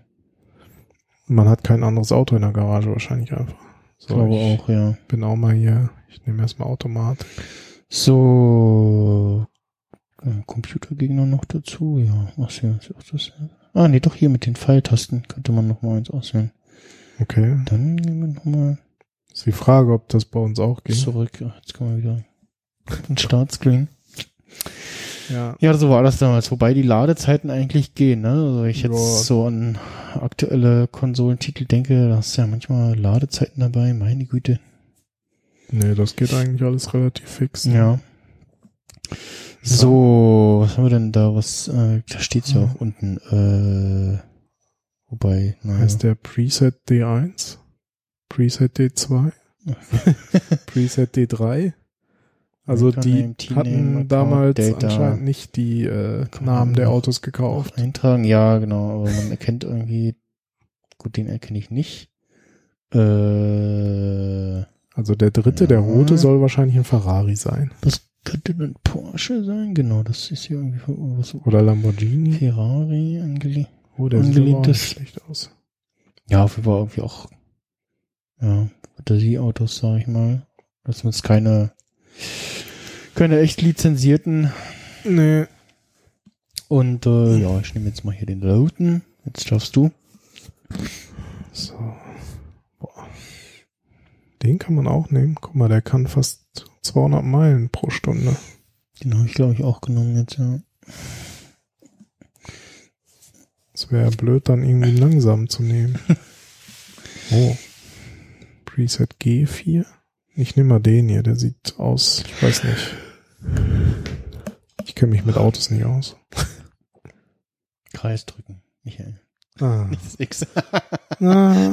Man hat kein anderes Auto in der Garage wahrscheinlich einfach. ich So, glaube ich auch, ja. bin auch mal hier. Ich nehme erstmal Automat. So, äh, Computergegner noch dazu, ja. So, ist auch das. Ah, nee, doch hier mit den Pfeiltasten könnte man noch mal eins auswählen. Okay. Dann gehen wir noch mal Ist die Frage, ob das bei uns auch geht. zurück. Jetzt kommen wir wieder ein Startscreen. Ja. Ja, so war das damals, wobei die Ladezeiten eigentlich gehen, ne? Also ich jetzt Ja. so an aktuelle Konsolentitel denke, da hast du ja manchmal Ladezeiten dabei, meine Güte. Nee, das geht eigentlich alles relativ fix. Ja. So, was haben wir denn da? Was, äh, da steht's ja auch unten, äh, wobei, naja. Heißt der Preset D1? Preset D2? Preset D3? Also die hatten damals Data. anscheinend nicht die äh, Namen der Autos gekauft. Eintragen, ja, genau, aber man erkennt irgendwie, gut, den erkenne ich nicht. Äh, Also der dritte, der Ja. rote, soll wahrscheinlich ein Ferrari sein. das könnte ein Porsche sein, genau, das ist hier irgendwie von- was Oder Lamborghini. Ferrari angelegt. Oh, der sieht Angelehntes- nicht schlecht aus. Ja, auf jeden Fall irgendwie auch, ja, Fantasieautos, sag ich mal. Das sind jetzt keine, keine echt lizenzierten. Nee. Und, äh, ja, ich nehme jetzt mal hier den Loten. Jetzt darfst du. So. Den kann man auch nehmen. Guck mal, der kann fast 200 Meilen pro Stunde. Den habe ich, glaube ich, auch genommen jetzt, ja. Es wäre blöd, dann irgendwie langsam zu nehmen. Oh. Preset G4. Ich nehme mal den hier, der sieht aus, ich weiß nicht. Ich kenne mich mit Autos nicht aus. Kreis drücken, Michael. Ah. Nicht das X. Ah.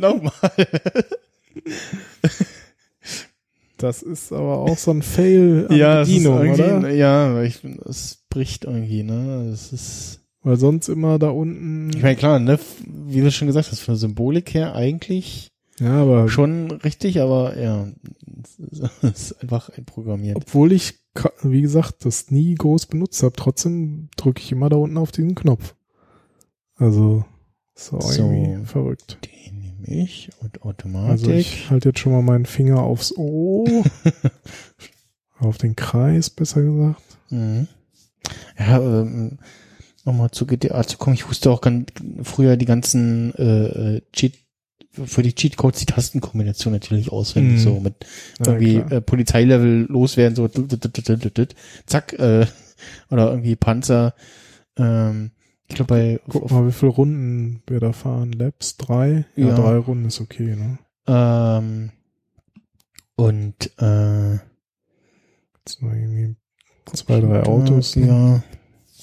Nochmal. Das ist aber auch so ein Fail an ja, Bedienung, oder? ja, weil ich es bricht irgendwie, ne? Es ist, Weil sonst immer da unten. Ich meine, klar, ne, wie du schon gesagt hast, von der Symbolik her eigentlich ja, aber schon richtig, aber ja, es ist einfach einprogrammiert. obwohl ich, wie gesagt, das nie groß benutzt habe, trotzdem drücke ich immer da unten auf diesen Knopf. Also, ist auch So. irgendwie verrückt. Den ich und Automatik. Also ich halte jetzt schon mal meinen Finger aufs O. auf den Kreis, besser gesagt. Mhm. Ja, ähm, nochmal zu GTA zu kommen. Ich wusste auch ganz früher die ganzen äh, äh, Cheat für die Cheatcodes die Tastenkombination natürlich auswendig Mhm. so mit Ja, irgendwie äh, Polizeilevel loswerden so zack äh, oder irgendwie Panzer ähm, ich glaube bei Guck mal, wie viele Runden wir da fahren. Laps? Drei? Ja, Ja. drei Runden ist okay, ne? ähm, und äh, Jetzt irgendwie zwei, drei Autos. Ne? ja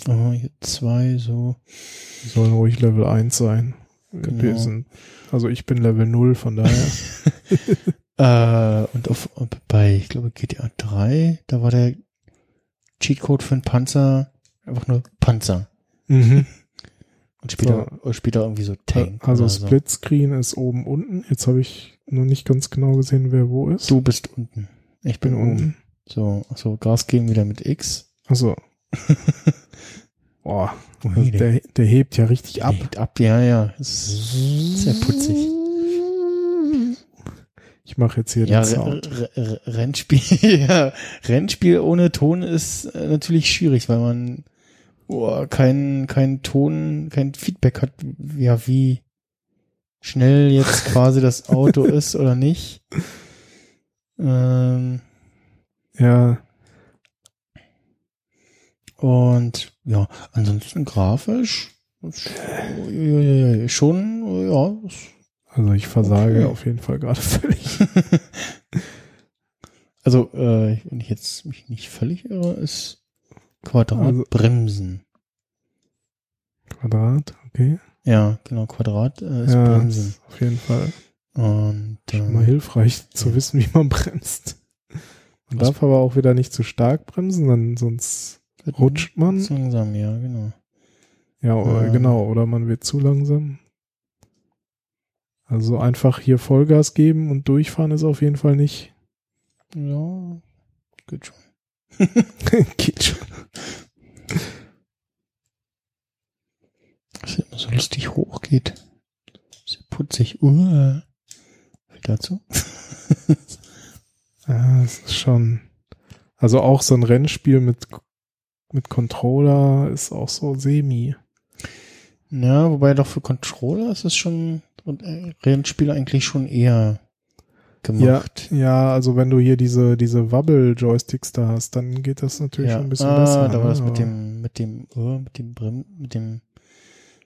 oh, hier zwei so Die sollen ruhig Level 1 sein. Genau. sind, also ich bin Level 0, von daher. Äh, und auf bei, ich glaube, GTA 3, da war der Cheatcode für einen Panzer einfach nur Panzer. Mhm. Und später, äh, später irgendwie so Tank. Also oder so. Splitscreen ist oben unten. Jetzt habe ich nur nicht ganz genau gesehen, wer wo ist. Du bist unten. Ich bin, oben. unten. So, so Gas geben wieder mit X. Also. Boah, also der, der hebt ja richtig ab. Geht ab, ja, ja. Sehr putzig. Ich mache jetzt hier Ja, den Sound. Re Re Rennspiel, ja, Rennspiel ohne Ton ist äh, natürlich schwierig, weil man oh, kein, kein Ton, kein Feedback hat, ja, wie schnell jetzt quasi das Auto ist oder nicht. Ähm, Ja, und ja, ansonsten grafisch schon, ja, also ich versage Okay. auf jeden Fall gerade völlig. also, äh, wenn ich jetzt mich nicht völlig irre, ist Quadrat Also- Bremsen. Quadrat, okay. Ja, genau, Quadrat äh, ist ja, Bremsen. ist auf jeden Fall Und schon mal äh, hilfreich zu ja. wissen, wie man bremst. Man Was- darf aber auch wieder nicht zu stark bremsen, dann sonst wird rutscht man. zu langsam, ja, genau. Ja, oder, Ja. genau, oder man wird zu langsam. Also einfach hier Vollgas geben und durchfahren ist auf jeden Fall nicht. Ja, geht schon. Geht schon. Dass es immer so lustig hochgeht. Sehr putzig. Uh. Viel dazu? Ja, es ist schon. Also auch so ein Rennspiel mit, mit Controller ist auch so semi. Ja, wobei doch für Controller ist es schon und äh, Rennspiel eigentlich schon eher gemacht. Ja, also wenn du hier diese, diese Wobble-Joysticks da hast, dann geht das natürlich schon ein bisschen ah, besser. Da war ne? das mit dem, mit dem, oh, mit dem Brem, mit dem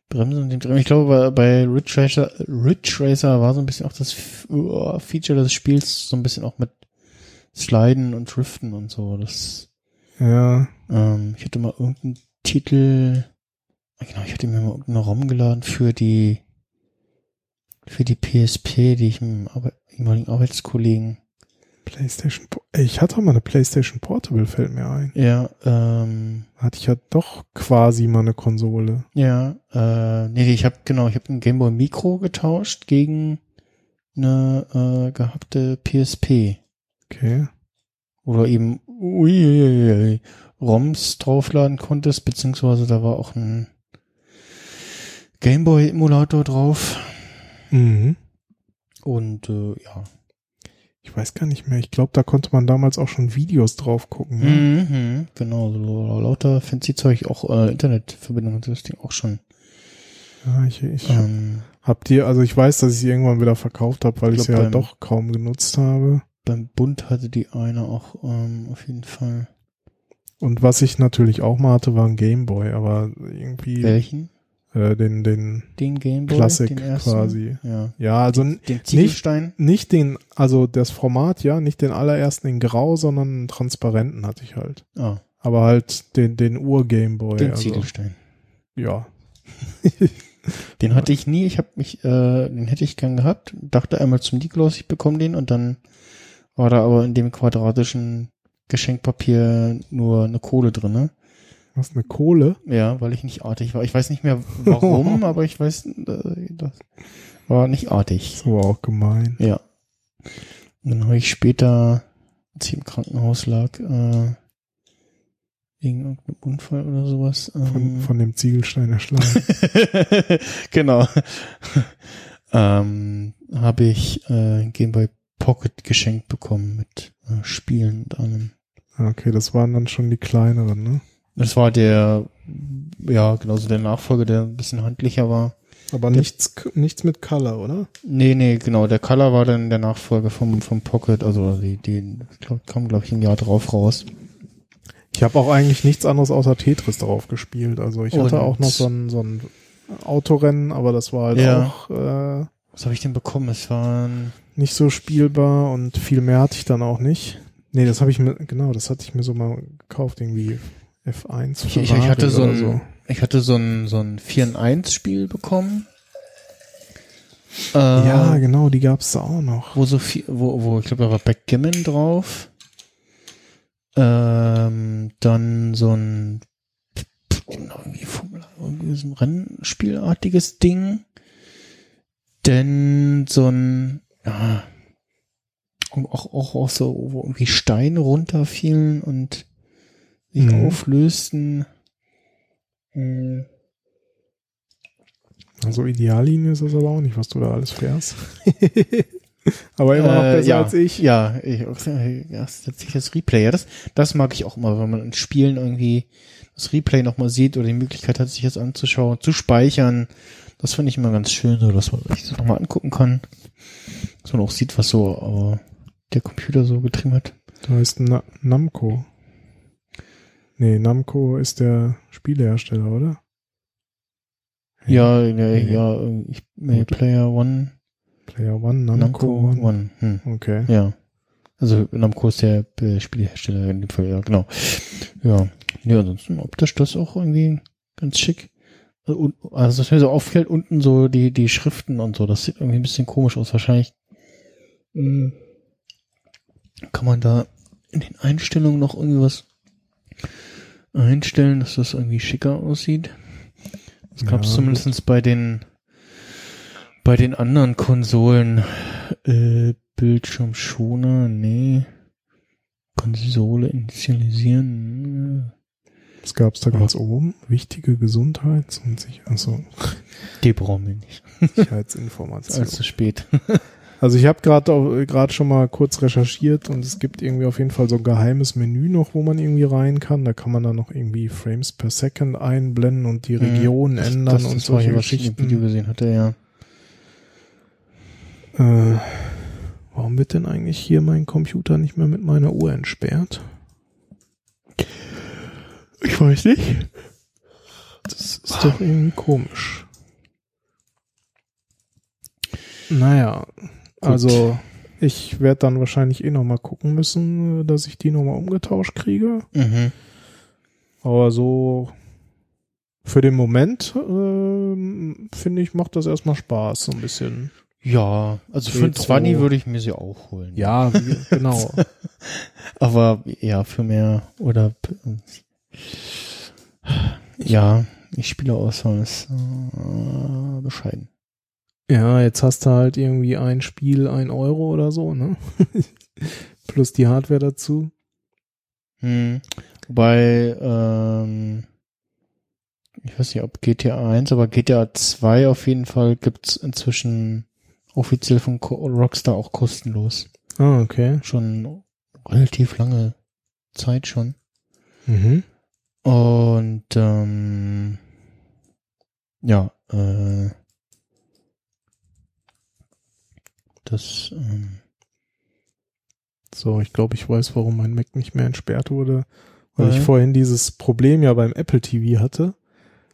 Bremsen und dem Drehen. Ich glaube, bei, bei Ridge Racer, Ridge Racer war so ein bisschen auch das oh, Feature des Spiels so ein bisschen auch mit Sliden und Driften und so. Das, Ja, ähm, ich hatte mal irgendeinen Titel, genau, ich hatte mir mal irgendeinen ROM geladen für die, für die PSP, die ich einem Arbe ehemaligen Arbeitskollegen PlayStation. Ich hatte mal eine PlayStation Portable, fällt mir ein. Ja, ähm, Hatte ich ja doch quasi mal eine Konsole. ja, äh, nee, ich habe genau, ich habe ein Gameboy Micro getauscht gegen eine äh, gehabte PSP, Okay. du eben uiuiui, ROMs draufladen konntest, beziehungsweise da war auch ein Gameboy Emulator drauf Mhm. Und äh, ja. Ich weiß gar nicht mehr. Ich glaube, da konnte man damals auch schon Videos drauf gucken. Ne? Mhm, genau, so lauter fancy Zeug, auch äh, Internetverbindung und das Ding auch schon. Ja, ich, ich Ähm, hab dir, also ich weiß, dass ich sie irgendwann wieder verkauft habe, weil Ich ich sie glaub, halt beim- doch kaum genutzt habe. beim Bund hatte die eine auch ähm, auf jeden Fall. Und was ich natürlich auch mal hatte, war ein Gameboy, aber irgendwie Welchen? Äh, den, den, Den Gameboy? Classic den ersten? quasi. Ja. ja, also n- Den Ziegelstein? nicht den, also das Format, ja, nicht den allerersten in Grau, sondern einen transparenten hatte ich halt. Ah, Aber halt den, den Ur-Gameboy. den also, Ziegelstein. ja. Den hatte ich nie. Ich habe mich, äh, den hätte ich gern gehabt. Dachte einmal zum Nikolaus, ich bekomme den und dann war da aber in dem quadratischen Geschenkpapier nur eine Kohle drinne. Was, eine Kohle? Ja, weil ich nicht artig war. Ich weiß nicht mehr warum, aber ich weiß, äh, das war nicht artig. Das war auch gemein. Ja. Und dann habe ich später, als ich im Krankenhaus lag, äh, wegen irgendeinem Unfall oder sowas. Von, Ähm, von dem Ziegelstein erschlagen. genau. ähm, habe ich äh, Game Boy Pocket geschenkt bekommen mit äh, Spielen und allem. okay, das waren dann schon die kleineren, ne? Das war der, ja, genauso der Nachfolger, der ein bisschen handlicher war. Aber Der- nichts, nichts mit Color, oder? Nee, nee, genau. Der Color war dann der Nachfolger vom, vom Pocket, also die, die glaub, kam, glaube ich, ein Jahr drauf raus. Ich habe auch eigentlich nichts anderes außer Tetris darauf gespielt. Also ich hatte Und- auch noch so ein, so ein Autorennen, aber das war halt Ja. auch äh, Was habe ich denn bekommen? Es waren, nicht so spielbar und viel mehr hatte ich dann auch nicht. Nee, das habe ich mir, genau, das hatte ich mir so mal gekauft, irgendwie F1. ich, ich, ich hatte so ein, ich hatte so ein, so ein 4 in 1 Spiel bekommen. Äh, Ja, genau, die gab's da auch noch. wo so viel, wo, wo, ich glaube, da war Backgammon drauf. Ähm, dann so ein, genau, irgendwie Formel, irgendwie so ein Rennspielartiges Ding. Denn so ein, ja, auch, auch, auch so, wo irgendwie Steine runterfielen und sich Mhm. auflösten. Hm. Also Ideallinie ist das aber auch nicht, was du da alles fährst. aber immer noch Äh, besser ja, als ich. Ja, ich, das das Replay. Ja, das, das mag ich auch immer, wenn man in Spielen irgendwie das Replay nochmal sieht oder die Möglichkeit hat, sich das anzuschauen, zu speichern. Das finde ich immer ganz schön, so dass man sich das nochmal angucken kann. Dass man auch sieht, was so äh, der Computer so getrieben hat. Da heißt Na Namco. Nee, Namco ist der Spielehersteller, oder? Ja, ja, Nee. ja, ich, nee. Player One, Player One, Namco, Namco One. One. Hm. Okay. Ja. Also Namco ist der äh, Spielehersteller in dem Fall, ja, genau. Ja. Ja, ansonsten optisch das auch irgendwie ganz schick. Äh, Und, also was mir so auffällt, unten so die, die Schriften und so, das sieht irgendwie ein bisschen komisch aus. Wahrscheinlich mh, kann man da in den Einstellungen noch irgendwie was einstellen, dass das irgendwie schicker aussieht. Das gab es Ja, zumindest bei den bei den anderen Konsolen. Äh, Bildschirmschoner, nee. Konsole initialisieren. Was gab's da ganz oben? Wichtige Gesundheits- und Sicher also Die brauchen wir nicht. Das Sicherheitsinformationen. ist zu spät. Also ich habe gerade gerade schon mal kurz recherchiert und es gibt irgendwie auf jeden Fall so ein geheimes Menü noch, wo man irgendwie rein kann. Da kann man dann noch irgendwie Frames per Second einblenden und die Regionen ändern Mhm. das, und das war solche hier, was ich im Video Geschichten. gesehen hatte, ja. Äh, warum wird denn eigentlich hier mein Computer nicht mehr mit meiner Uhr entsperrt? Ich weiß nicht. Das ist doch irgendwie komisch. Naja, also ich werde dann wahrscheinlich eh noch mal gucken müssen, dass ich die noch mal umgetauscht kriege. Mhm. Aber so für den Moment ähm, finde ich, macht das erstmal Spaß, so ein bisschen. Ja, also für Retro. 20 würde ich mir sie auch holen. Ja, genau. Aber ja, für mehr oder ja, ich spiele ist äh, bescheiden. Ja, jetzt hast du halt irgendwie ein Spiel, ein Euro oder so, ne? Plus die Hardware dazu. Hm. Wobei, ähm, ich weiß nicht, ob GTA 1, aber GTA 2 auf jeden Fall gibt's inzwischen offiziell von Rockstar auch kostenlos. Ah, okay. Schon relativ lange Zeit schon. Mhm. Und ähm, ja, äh, das ähm, So, ich glaube, ich weiß, warum mein Mac nicht mehr entsperrt wurde. Weil ich Mhm. vorhin dieses Problem ja beim Apple TV hatte,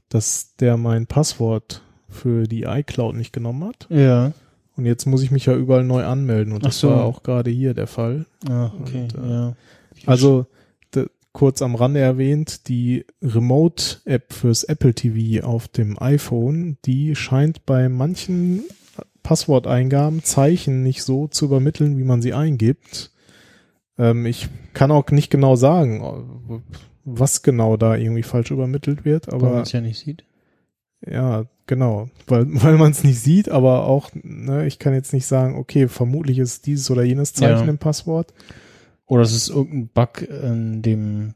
dass der mein Passwort für die iCloud nicht genommen hat. ja. Und jetzt muss ich mich ja überall neu anmelden. Und das so. war auch gerade hier der Fall. Ah, okay, Und, äh, ja. Also kurz am Rande erwähnt, die Remote-App fürs Apple TV auf dem iPhone, die scheint bei manchen Passworteingaben Zeichen nicht so zu übermitteln, wie man sie eingibt. Ähm, ich kann auch nicht genau sagen, was genau da irgendwie falsch übermittelt wird, Weil man aber es ja nicht sieht. ja, genau, weil, weil man es nicht sieht, aber auch, ne, ich kann jetzt nicht sagen, okay, vermutlich ist dieses oder jenes Zeichen Ja. im Passwort. Oder es ist irgendein Bug in dem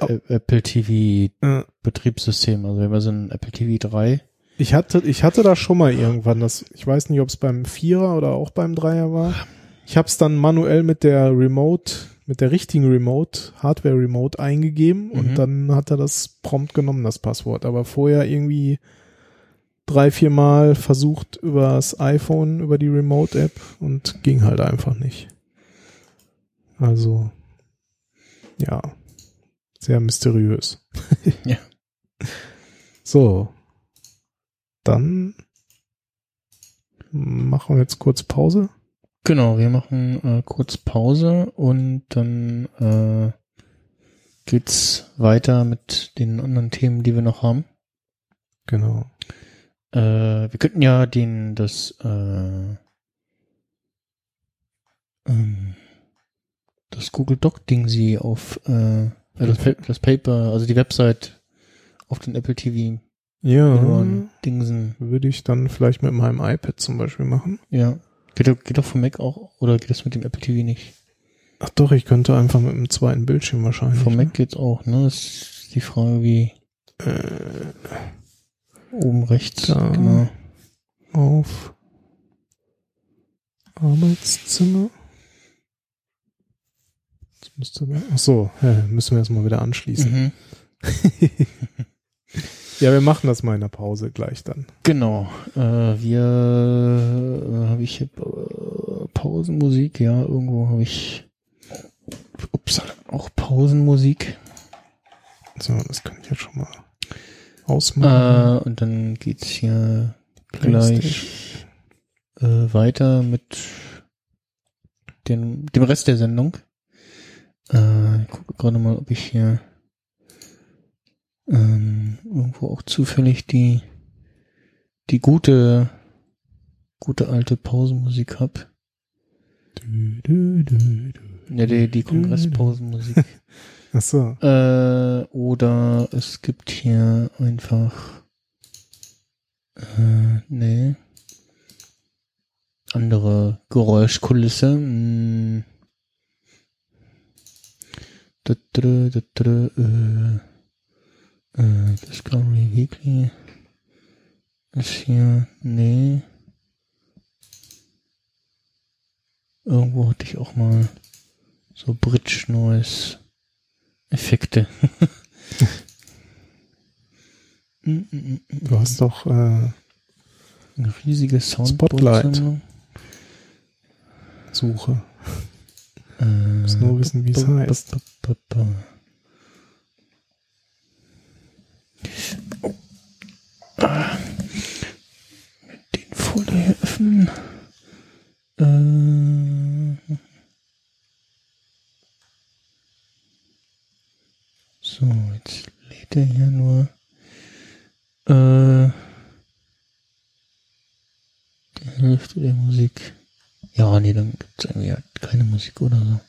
Oh. Apple TV Äh, Betriebssystem. Also wenn wir so ein Apple TV 3. Ich hatte, ich hatte da schon mal irgendwann das, ich weiß nicht, ob es beim Vierer oder auch beim Dreier war. Ich habe es dann manuell mit der Remote, mit der richtigen Remote, Hardware Remote eingegeben Mhm. und dann hat er das prompt genommen, das Passwort. Aber vorher irgendwie drei, vier Mal versucht über das iPhone, über die Remote App und ging halt einfach nicht. Also, ja, sehr mysteriös. Ja. So, dann machen wir jetzt kurz Pause. Genau, wir machen äh, kurz Pause und dann äh, geht's weiter mit den anderen Themen, die wir noch haben. Genau. Äh, wir könnten ja den das äh, ähm, das Google Doc Ding sie auf äh, äh, das, das Paper, also die Website auf den Apple TV Ja, Ohren Dingsen. würde ich dann vielleicht mit meinem iPad zum Beispiel machen. Ja. Geht, doch- geht doch vom Mac auch oder geht das mit dem Apple TV nicht? Ach doch, ich könnte einfach mit dem zweiten Bildschirm wahrscheinlich. Vom ne? Mac geht's auch, ne? Das ist die Frage, wie Äh, oben rechts. Genau. auf Arbeitszimmer. Das müsste, ach so, ja, müssen wir erstmal wieder anschließen. Mhm. Ja, wir machen das mal in der Pause gleich dann. Genau. Äh, wir äh, habe ich hier äh, Pausenmusik, ja, irgendwo habe ich ups, auch Pausenmusik. So, das kann ich jetzt schon mal ausmachen. Äh, und dann geht's hier gleich äh, weiter mit den, dem Rest der Sendung. Äh, ich gucke gerade mal, ob ich hier ähm, irgendwo auch zufällig die die gute gute alte Pausenmusik hab. Du, du, du, du. Ja, die, die Kongresspausenmusik. Ach so. äh, oder es gibt hier einfach äh, nee. Andere Geräuschkulisse. Hm. Da, da, da, da, äh, äh, Discovery Weekly ist hier, nee. Irgendwo hatte ich auch mal so Bridge Noise Effekte. Mm, mm, mm. Du hast doch, äh, eine riesige Spotlight. Soundboard-Sammlung. Suche. Äh, muss nur wissen, wie es heißt. Oh. Ah. Den Folder öffnen. Äh. So, jetzt lädt er hier nur äh, die Hälfte der Musik. Ja, nee, dann gibt's irgendwie halt keine Musik oder so.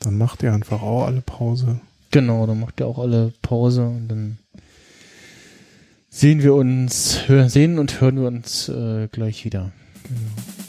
Dann macht ihr einfach auch alle Pause. Genau, dann macht ihr auch alle Pause und dann sehen wir uns, hören, sehen und hören wir uns äh, gleich wieder. Genau.